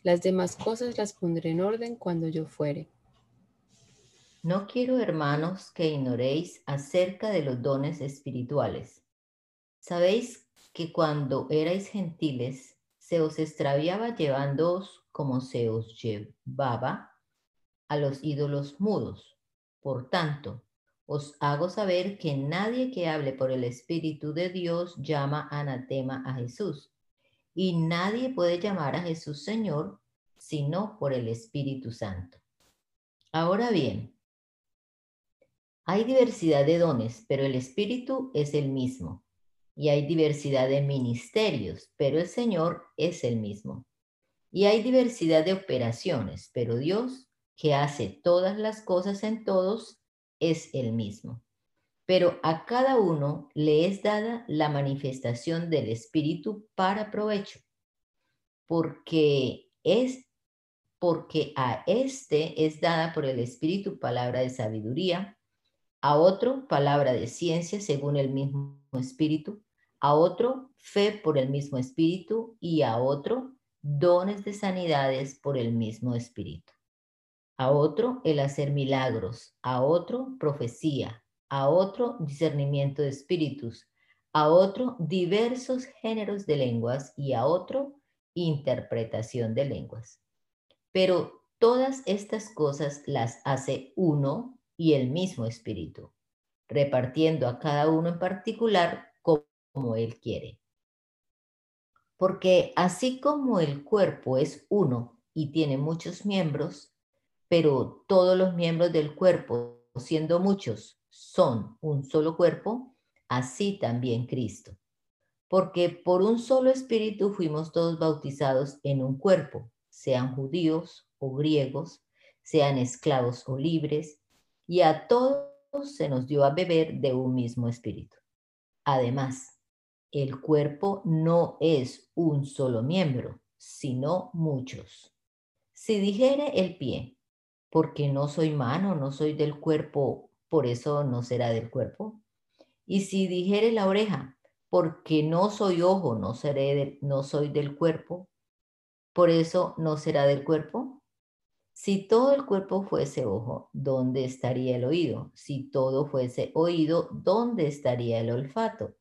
Las demás cosas las pondré en orden cuando yo fuere. No quiero, hermanos, que ignoréis acerca de los dones espirituales. Sabéis que cuando erais gentiles, se os extraviaba llevándoos como se os llevaba a los ídolos mudos. Por tanto, os hago saber que nadie que hable por el Espíritu de Dios llama anatema a Jesús y nadie puede llamar a Jesús Señor sino por el Espíritu Santo. Ahora bien, hay diversidad de dones, pero el Espíritu es el mismo. Y hay diversidad de ministerios, pero el Señor es el mismo. Y hay diversidad de operaciones, pero Dios, que hace todas las cosas en todos, es el mismo pero a cada uno le es dada la manifestación del Espíritu para provecho, porque es porque a este es dada por el Espíritu palabra de sabiduría, a otro palabra de ciencia según el mismo Espíritu, a otro fe por el mismo Espíritu y a otro dones de sanidades por el mismo Espíritu. A otro el hacer milagros, a otro profecía, a otro discernimiento de espíritus, a otro diversos géneros de lenguas y a otro interpretación de lenguas. Pero todas estas cosas las hace uno y el mismo espíritu, repartiendo a cada uno en particular como él quiere. Porque así como el cuerpo es uno y tiene muchos miembros, pero todos los miembros del cuerpo, siendo muchos, son un solo cuerpo, así también Cristo. Porque por un solo espíritu fuimos todos bautizados en un cuerpo, sean judíos o griegos, sean esclavos o libres, y a todos se nos dio a beber de un mismo espíritu. Además, el cuerpo no es un solo miembro, sino muchos. Si dijere el pie, porque no soy mano, no soy del cuerpo, por eso no será del cuerpo. Y si dijere la oreja, porque no soy ojo, no, seré no soy del cuerpo, por eso no será del cuerpo. Si todo el cuerpo fuese ojo, ¿dónde estaría el oído? Si todo fuese oído, ¿dónde estaría el olfato?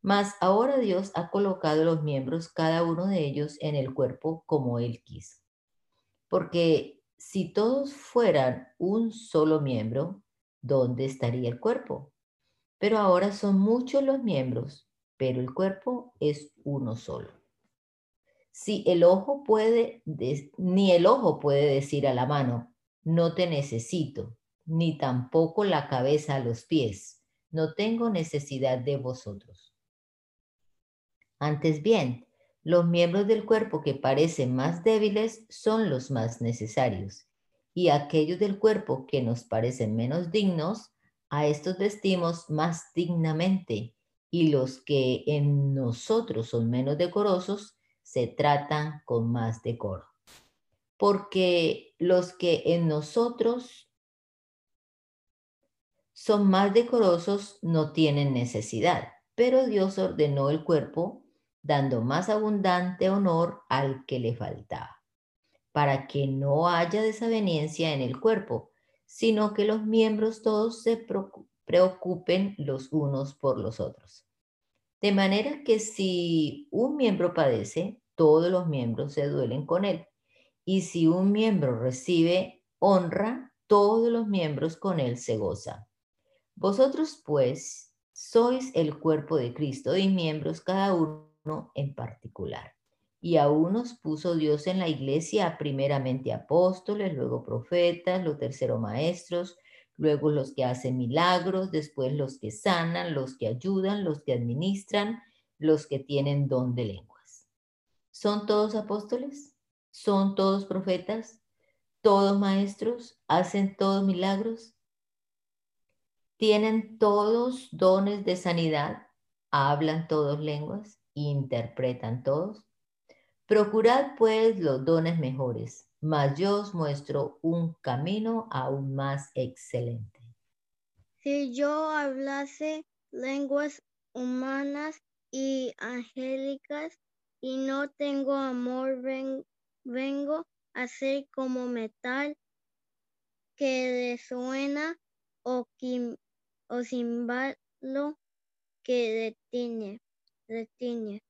Mas ahora Dios ha colocado los miembros, cada uno de ellos, en el cuerpo como Él quiso. Porque si todos fueran un solo miembro, ¿dónde estaría el cuerpo? Pero ahora son muchos los miembros, pero el cuerpo es uno solo. Si el ojo puede, ni el ojo puede decir a la mano, no te necesito, ni tampoco la cabeza a los pies, no tengo necesidad de vosotros. Antes bien, los miembros del cuerpo que parecen más débiles son los más necesarios y aquellos del cuerpo que nos parecen menos dignos, a estos vestimos más dignamente, y los que en nosotros son menos decorosos, se tratan con más decoro. Porque los que en nosotros son más decorosos no tienen necesidad, pero Dios ordenó el cuerpo dando más abundante honor al que le faltaba. Para que no haya desaveniencia en el cuerpo, sino que los miembros todos se preocupen los unos por los otros. De manera que si un miembro padece, todos los miembros se duelen con él. Y si un miembro recibe honra, todos los miembros con él se gozan. Vosotros pues sois el cuerpo de Cristo y miembros cada uno en particular. Y a unos puso Dios en la iglesia primeramente apóstoles, luego profetas, los terceros maestros, luego los que hacen milagros, después los que sanan, los que ayudan, los que administran, los que tienen don de lenguas. ¿Son todos apóstoles? ¿Son todos profetas? ¿Todos maestros? ¿Hacen todos milagros? ¿Tienen todos dones de sanidad? ¿Hablan todos lenguas? ¿Interpretan todos? Procurad pues los dones mejores mas yo os muestro un camino aún más excelente. Si yo hablase lenguas humanas y angélicas y no tengo amor, vengo a ser como metal que resuena o, o cimbalo que detiene, detiene.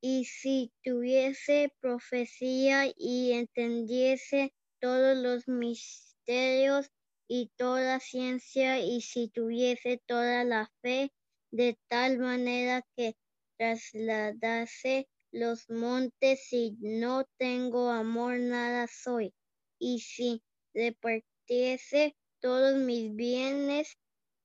Y si tuviese profecía y entendiese todos los misterios y toda ciencia, y si tuviese toda la fe, de tal manera que trasladase los montes, si no tengo amor, nada soy. Y si repartiese todos mis bienes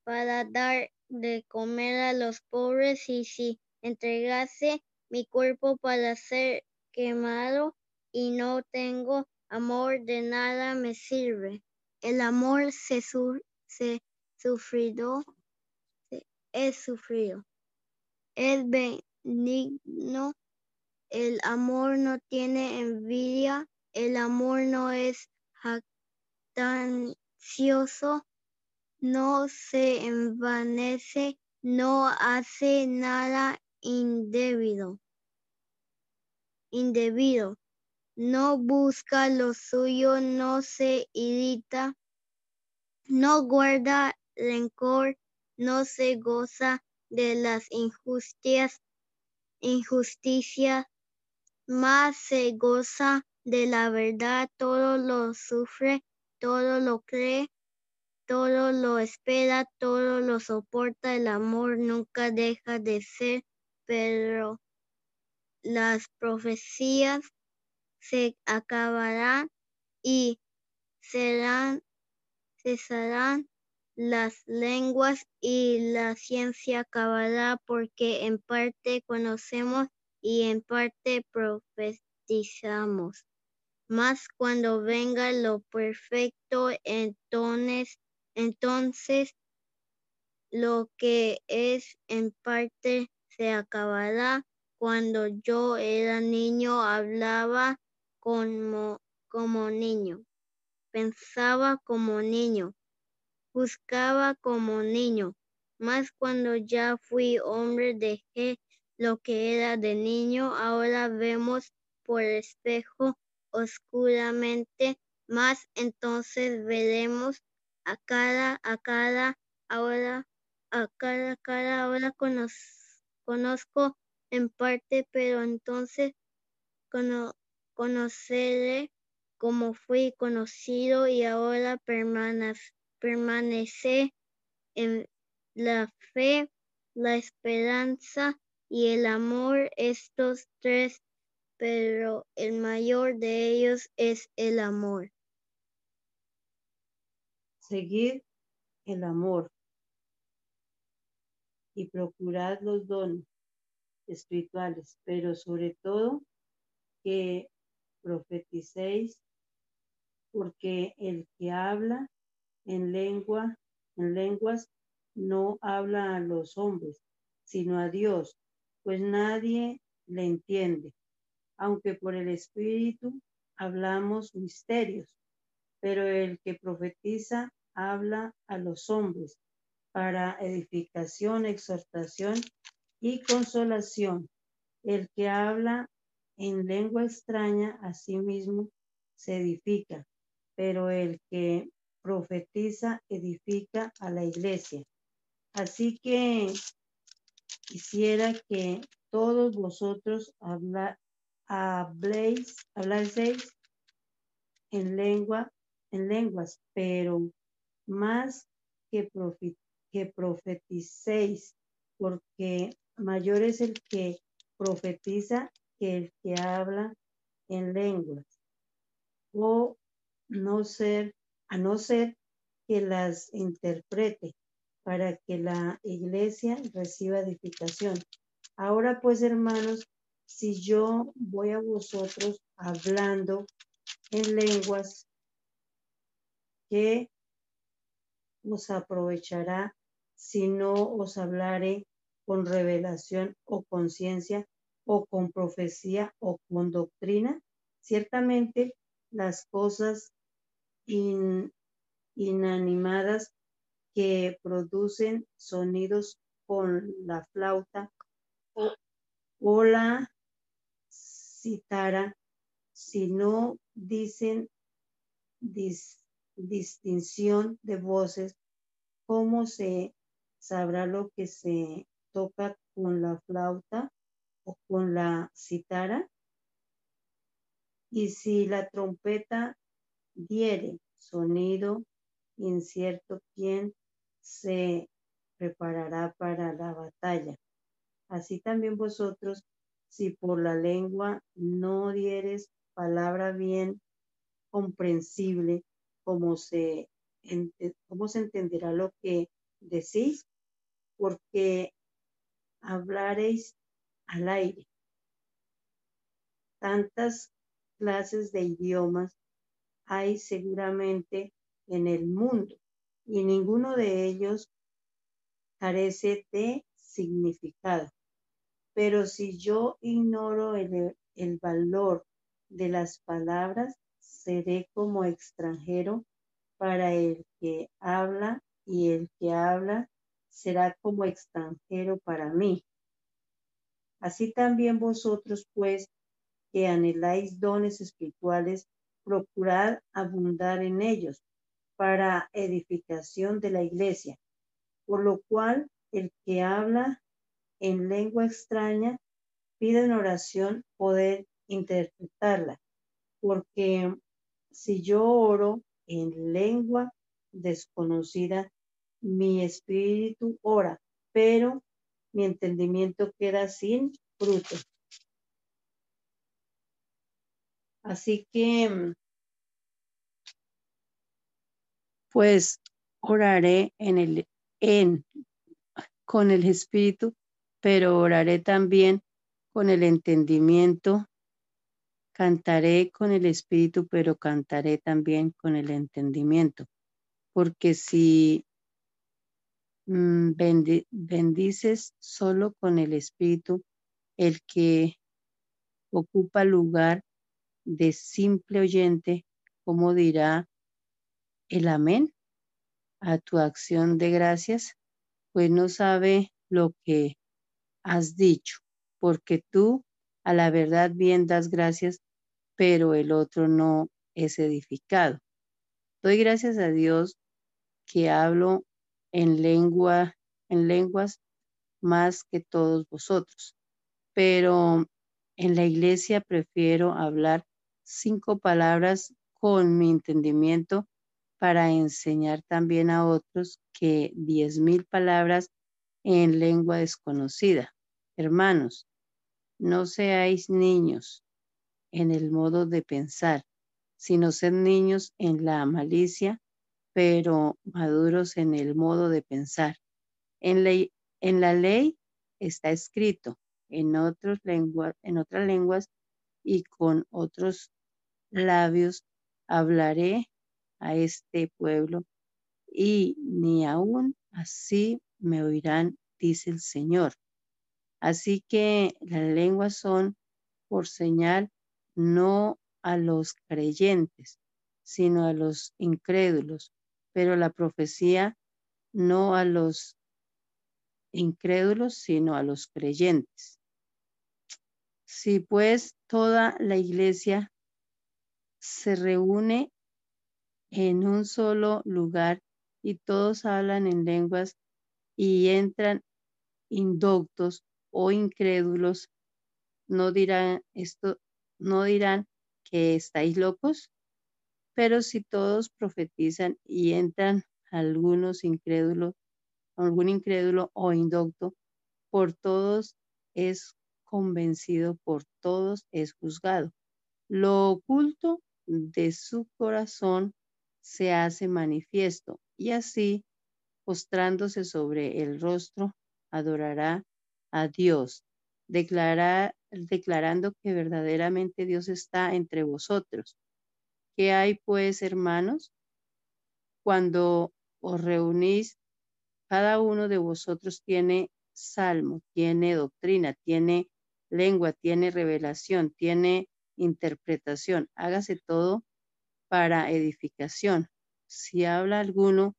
para dar de comer a los pobres, y si entregase mi cuerpo para ser quemado y no tengo amor de nada me sirve. El amor se, se sufrido, es sufrido. Es benigno. El amor no tiene envidia. El amor no es jactancioso. No se envanece. No hace nada indebido. Indebido, no busca lo suyo, no se irrita, no guarda rencor, no se goza de las injusticias, injusticia, más se goza de la verdad, todo lo sufre, todo lo cree, todo lo espera, todo lo soporta, el amor nunca deja de ser, pero las profecías se acabarán y serán, cesarán las lenguas y la ciencia acabará porque en parte conocemos y en parte profetizamos. Mas cuando venga lo perfecto, entonces, entonces lo que es en parte se acabará. Cuando yo era niño hablaba como, como niño, pensaba como niño, buscaba como niño, mas cuando ya fui hombre dejé lo que era de niño, ahora vemos por espejo oscuramente, mas entonces veremos a cara a cara, ahora a cara a cara, ahora conozco en parte, pero entonces conoceré como fui conocido y ahora permanece en la fe, la esperanza y el amor, estos tres, pero el mayor de ellos es el amor. Seguid el amor y procurad los dones espirituales, pero sobre todo que profeticéis, porque el que habla en lengua, en lenguas, no habla a los hombres, sino a Dios, pues nadie le entiende, aunque por el Espíritu hablamos misterios, pero el que profetiza habla a los hombres para edificación, exhortación y consolación. El que habla en lengua extraña a sí mismo se edifica, pero el que profetiza edifica a la iglesia. Así que quisiera que todos vosotros habla, habléis, en lengua, en lenguas, pero más que, que profeticéis, porque mayor es el que profetiza que el que habla en lenguas. O no ser, a no ser que las interprete para que la iglesia reciba edificación. Ahora pues, hermanos, si yo voy a vosotros hablando en lenguas, ¿qué os aprovechará si no os hablare con revelación o conciencia o con profecía o con doctrina? Ciertamente las cosas inanimadas que producen sonidos con la flauta o, la citara, si no dicen distinción de voces, ¿cómo se sabrá lo que se toca con la flauta o con la citara? Y si la trompeta diere sonido incierto, ¿quién se preparará para la batalla. Así también vosotros, si por la lengua no dieres palabra bien comprensible, como se, cómo se entenderá lo que decís, porque hablaréis al aire. Tantas clases de idiomas hay seguramente en el mundo y ninguno de ellos carece de significado. Pero si yo ignoro el, el valor de las palabras, seré como extranjero para el que habla y el que habla será como extranjero para mí. Así también vosotros, pues, que anheláis dones espirituales, procurad abundar en ellos para edificación de la iglesia, por lo cual el que habla en lengua extraña pide en oración poder interpretarla, porque si yo oro en lengua desconocida, mi espíritu ora, pero mi entendimiento queda sin fruto. Así que pues oraré en el en con el espíritu, pero oraré también con el entendimiento. Cantaré con el espíritu, pero cantaré también con el entendimiento. Porque si mm, bendices solo con el espíritu, el que ocupa lugar de simple oyente, como dirá el amén a tu acción de gracias, pues no sabe lo que has dicho, porque tú a la verdad bien das gracias, pero el otro no es edificado. Doy gracias a Dios que hablo en lengua, en lenguas más que todos vosotros, pero en la iglesia prefiero hablar cinco palabras con mi entendimiento para enseñar también a otros que diez mil palabras en lengua desconocida. Hermanos, no seáis niños en el modo de pensar, sino sed niños en la malicia, pero maduros en el modo de pensar. En, en la ley está escrito, en, otros en otras lenguas y con otros labios hablaré a este pueblo, y ni aún así me oirán, dice el Señor. Así que las lenguas son por señal no a los creyentes, sino a los incrédulos, pero la profecía no a los incrédulos, sino a los creyentes. Si pues toda la iglesia se reúne en un solo lugar y todos hablan en lenguas y entran indoctos o incrédulos, no dirán esto, no dirán que estáis locos, pero si todos profetizan y entran algunos incrédulos, algún incrédulo o indocto, por todos es convencido, por todos es juzgado. Lo oculto de su corazón se hace manifiesto y así, postrándose sobre el rostro, adorará a Dios, declarando que verdaderamente Dios está entre vosotros. ¿Qué hay pues, hermanos? Cuando os reunís, cada uno de vosotros tiene salmo, tiene doctrina, tiene lengua, tiene revelación, tiene interpretación. Hágase todo para edificación. Si habla alguno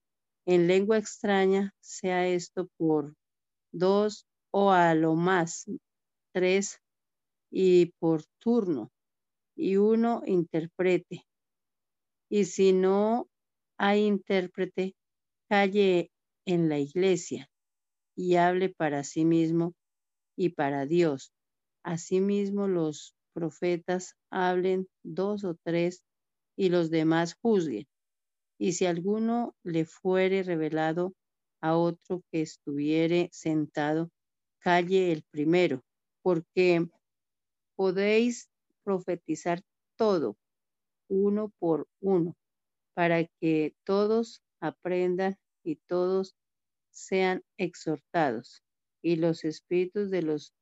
en lengua extraña, sea esto por dos o a lo más tres y por turno, y uno interprete. Y si no hay intérprete, calle en la iglesia y hable para sí mismo y para Dios. Asimismo los profetas hablen dos o tres y los demás juzguen. Y si alguno le fuere revelado a otro que estuviere sentado, calle el primero, porque podéis profetizar todo, uno por uno, para que todos aprendan y todos sean exhortados, y los espíritus de los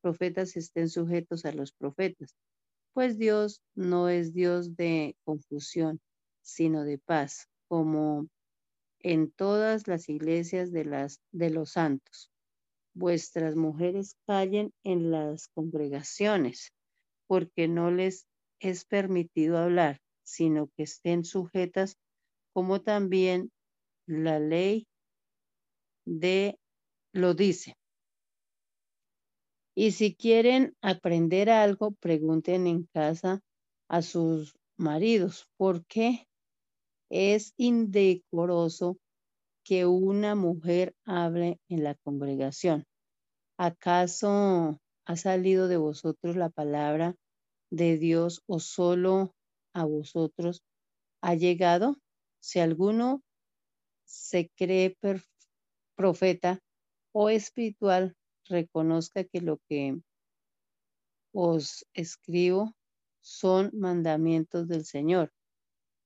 profetas estén sujetos a los profetas, pues Dios no es Dios de confusión, sino de paz, como en todas las iglesias de, las, de los santos. Vuestras mujeres callen en las congregaciones, porque no les es permitido hablar, sino que estén sujetas, como también la ley de lo dice. Y si quieren aprender algo, pregunten en casa a sus maridos, porque es indecoroso que una mujer hable en la congregación. ¿Acaso ha salido de vosotros la palabra de Dios o solo a vosotros ha llegado? Si alguno se cree profeta o espiritual, reconozca que lo que os escribo son mandamientos del Señor,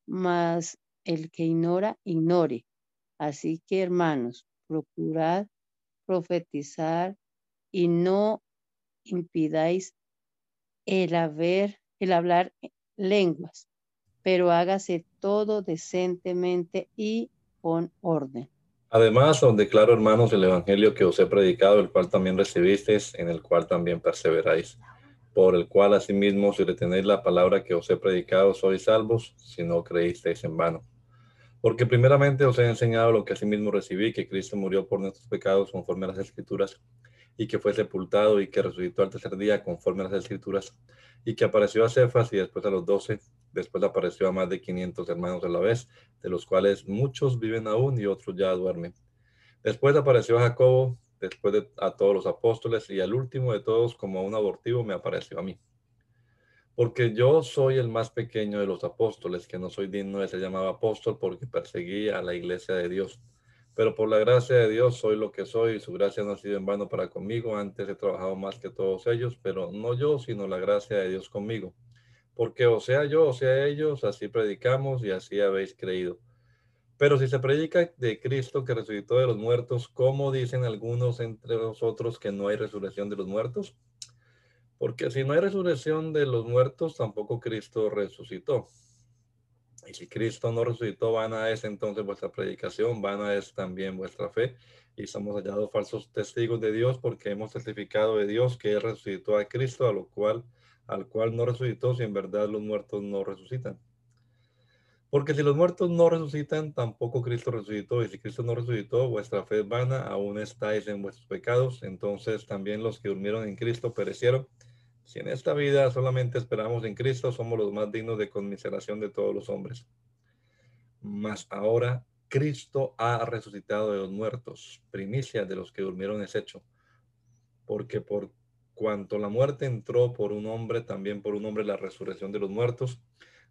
mas el que ignora, ignore. Así que, hermanos, procurad profetizar y no impidáis el haber, el hablar lenguas, pero hágase todo decentemente y con orden. Además, os declaro, hermanos, el evangelio que os he predicado, el cual también recibisteis, en el cual también perseveráis, por el cual asimismo, si retenéis la palabra que os he predicado, sois salvos, si no creísteis en vano. Porque primeramente os he enseñado lo que asimismo recibí, que Cristo murió por nuestros pecados conforme a las Escrituras, y que fue sepultado y que resucitó al tercer día conforme a las Escrituras, y que apareció a Cefas y después a los doce, después apareció a más de 500 hermanos a la vez, de los cuales muchos viven aún y otros ya duermen. Después apareció a Jacobo, después a todos los apóstoles, y al último de todos, como un abortivo, me apareció a mí. Porque yo soy el más pequeño de los apóstoles, que no soy digno de ser llamado apóstol porque perseguí a la iglesia de Dios. Pero por la gracia de Dios soy lo que soy y su gracia no ha sido en vano para conmigo. Antes he trabajado más que todos ellos, pero no yo, sino la gracia de Dios conmigo. Porque o sea yo, o sea ellos, así predicamos y así habéis creído. Pero si se predica de Cristo que resucitó de los muertos, ¿cómo dicen algunos entre vosotros que no hay resurrección de los muertos? Porque si no hay resurrección de los muertos, tampoco Cristo resucitó. Y si Cristo no resucitó, vana es entonces vuestra predicación, vana es también vuestra fe. Y somos hallados falsos testigos de Dios porque hemos testificado de Dios que Él resucitó a Cristo, a lo cual, al cual no resucitó, si en verdad los muertos no resucitan. Porque si los muertos no resucitan, tampoco Cristo resucitó. Y si Cristo no resucitó, vuestra fe es vana, aún estáis en vuestros pecados. Entonces también los que durmieron en Cristo perecieron. Si en esta vida solamente esperamos en Cristo, somos los más dignos de conmiseración de todos los hombres. Mas ahora Cristo ha resucitado de los muertos, primicia de los que durmieron es hecho. Porque por cuanto la muerte entró por un hombre, también por un hombre la resurrección de los muertos.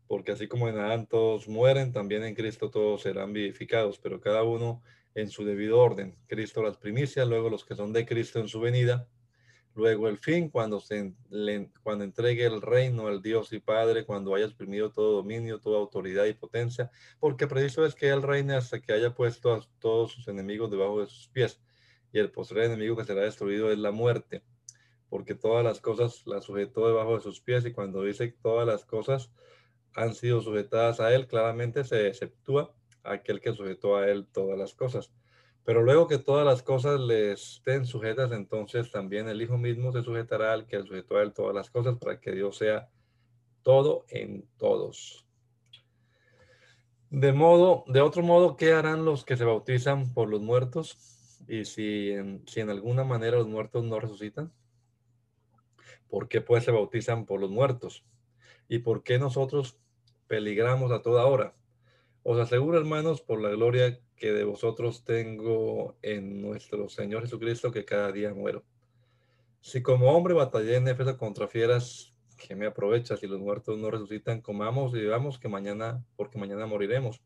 Porque así como en Adán todos mueren, también en Cristo todos serán vivificados, pero cada uno en su debido orden. Cristo las primicias, luego los que son de Cristo en su venida, luego el fin, cuando, se, cuando entregue el reino al Dios y Padre, cuando haya exprimido todo dominio, toda autoridad y potencia, porque preciso es que Él reine hasta que haya puesto a todos sus enemigos debajo de sus pies. Y el posterior enemigo que será destruido es la muerte, porque todas las cosas las sujetó debajo de sus pies, y cuando dice todas las cosas han sido sujetadas a Él, claramente se exceptúa aquel que sujetó a él todas las cosas. Pero luego que todas las cosas le estén sujetas, entonces también el Hijo mismo se sujetará al que sujetó a él todas las cosas para que Dios sea todo en todos. De modo, de otro modo, ¿qué harán los que se bautizan por los muertos? Y si en, si en alguna manera los muertos no resucitan, ¿por qué pues se bautizan por los muertos? ¿Y por qué nosotros peligramos a toda hora? Os aseguro, hermanos, por la gloria que de vosotros tengo en nuestro Señor Jesucristo, que cada día muero. Si como hombre batallé en Éfeso contra fieras, que me aprovecha si los muertos no resucitan? Comamos y vivamos que mañana, porque mañana moriremos.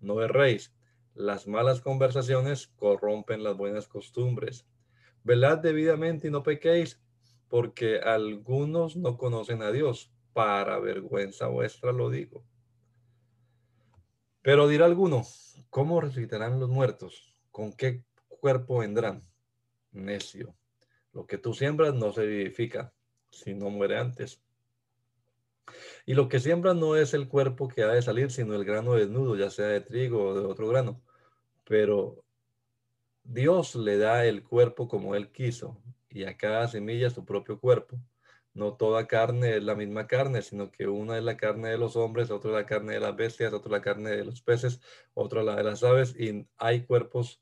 No erréis. Las malas conversaciones corrompen las buenas costumbres. Velad debidamente y no pequéis, porque algunos no conocen a Dios. Para vergüenza vuestra lo digo. Pero dirá alguno, ¿cómo resucitarán los muertos? ¿Con qué cuerpo vendrán? Necio. Lo que tú siembras no se vivifica, si no muere antes. Y lo que siembras no es el cuerpo que ha de salir, sino el grano desnudo, ya sea de trigo o de otro grano. Pero Dios le da el cuerpo como Él quiso, y a cada semilla su propio cuerpo no toda carne es la misma carne, sino que una es la carne de los hombres, otra la carne de las bestias, otra la carne de los peces, otra la de las aves, y hay cuerpos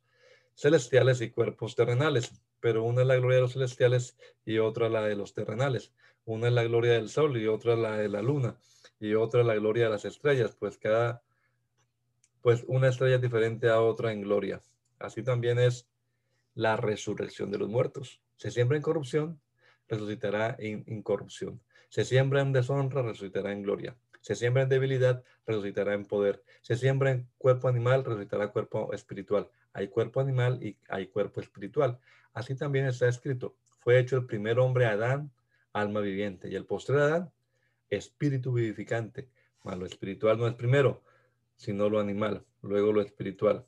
celestiales y cuerpos terrenales, pero una es la gloria de los celestiales y otra la de los terrenales. Una es la gloria del sol y otra la de la luna, y otra la gloria de las estrellas, pues cada, pues una estrella es diferente a otra en gloria. Así también es la resurrección de los muertos. Se siembra en corrupción, resucitará en incorrupción. Se siembra en deshonra, resucitará en gloria. Se siembra en debilidad, resucitará en poder. Se siembra en cuerpo animal, resucitará cuerpo espiritual. Hay cuerpo animal y hay cuerpo espiritual. Así también está escrito. Fue hecho el primer hombre Adán, alma viviente, y el postre Adán, espíritu vivificante. Lo espiritual no es primero, sino lo animal, luego lo espiritual.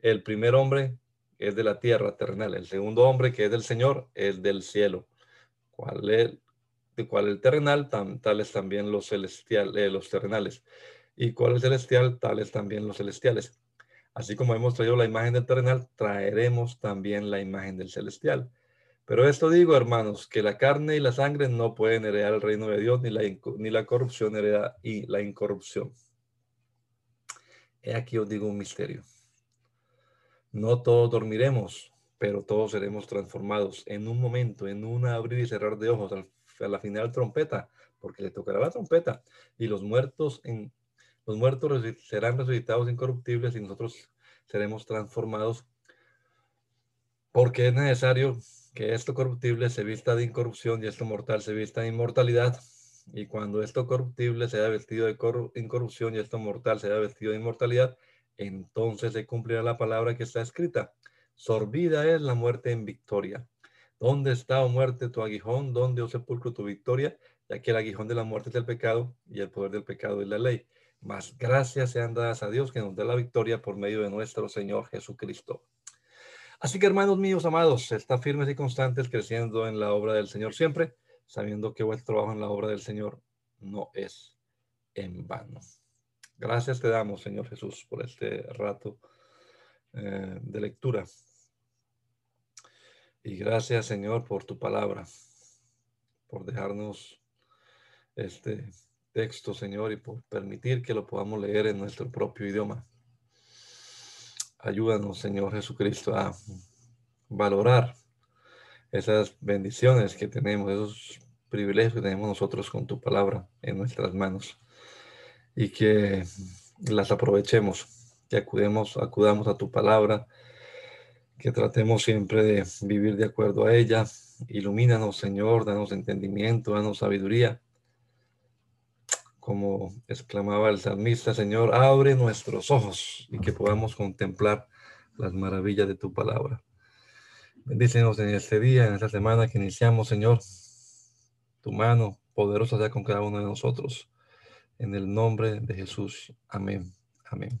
El primer hombre es de la tierra terrenal, el segundo hombre que es del Señor es del cielo cual es, de el terrenal, tales también los celestiales, eh, los terrenales, y cual es celestial, tales también los celestiales. Así como hemos traído la imagen del terrenal, traeremos también la imagen del celestial. Pero esto digo, hermanos, que la carne y la sangre no pueden heredar el reino de Dios, ni la, ni la corrupción hereda y la incorrupción. He aquí os digo un misterio. No todos dormiremos, pero todos seremos transformados en un momento, en un abrir y cerrar de ojos, a la final trompeta, porque le tocará la trompeta, y los muertos, los muertos serán resucitados incorruptibles y nosotros seremos transformados, porque es necesario que esto corruptible se vista de incorrupción y esto mortal se vista de inmortalidad. Y cuando esto corruptible sea vestido de incorrupción y esto mortal sea vestido de inmortalidad, entonces se cumplirá la palabra que está escrita Sorbida es la muerte en victoria. ¿Dónde está, oh muerte, tu aguijón? ¿Dónde, oh sepulcro, tu victoria? Ya que el aguijón de la muerte es el pecado y el poder del pecado es la ley. Mas gracias sean dadas a Dios que nos dé la victoria por medio de nuestro Señor Jesucristo. Así que, hermanos míos amados, está firmes y constantes creciendo en la obra del Señor siempre, sabiendo que vuestro trabajo en la obra del Señor no es en vano. Gracias te damos, Señor Jesús, por este rato eh, de lectura. Y gracias, Señor, por tu palabra, por dejarnos este texto, Señor, y por permitir que lo podamos leer en nuestro propio idioma. Ayúdanos, Señor Jesucristo, a valorar esas bendiciones que tenemos, esos privilegio que tenemos nosotros con tu palabra en nuestras manos y que las aprovechemos, que acudemos, acudamos a tu palabra, que tratemos siempre de vivir de acuerdo a ella. Ilumínanos, Señor, danos entendimiento, danos sabiduría. Como exclamaba el salmista, Señor, abre nuestros ojos y que podamos contemplar las maravillas de tu palabra. Bendícenos en este día, en esta semana que iniciamos, Señor. Tu mano poderosa sea con cada uno de nosotros. En el nombre de Jesús. Amén. Amén.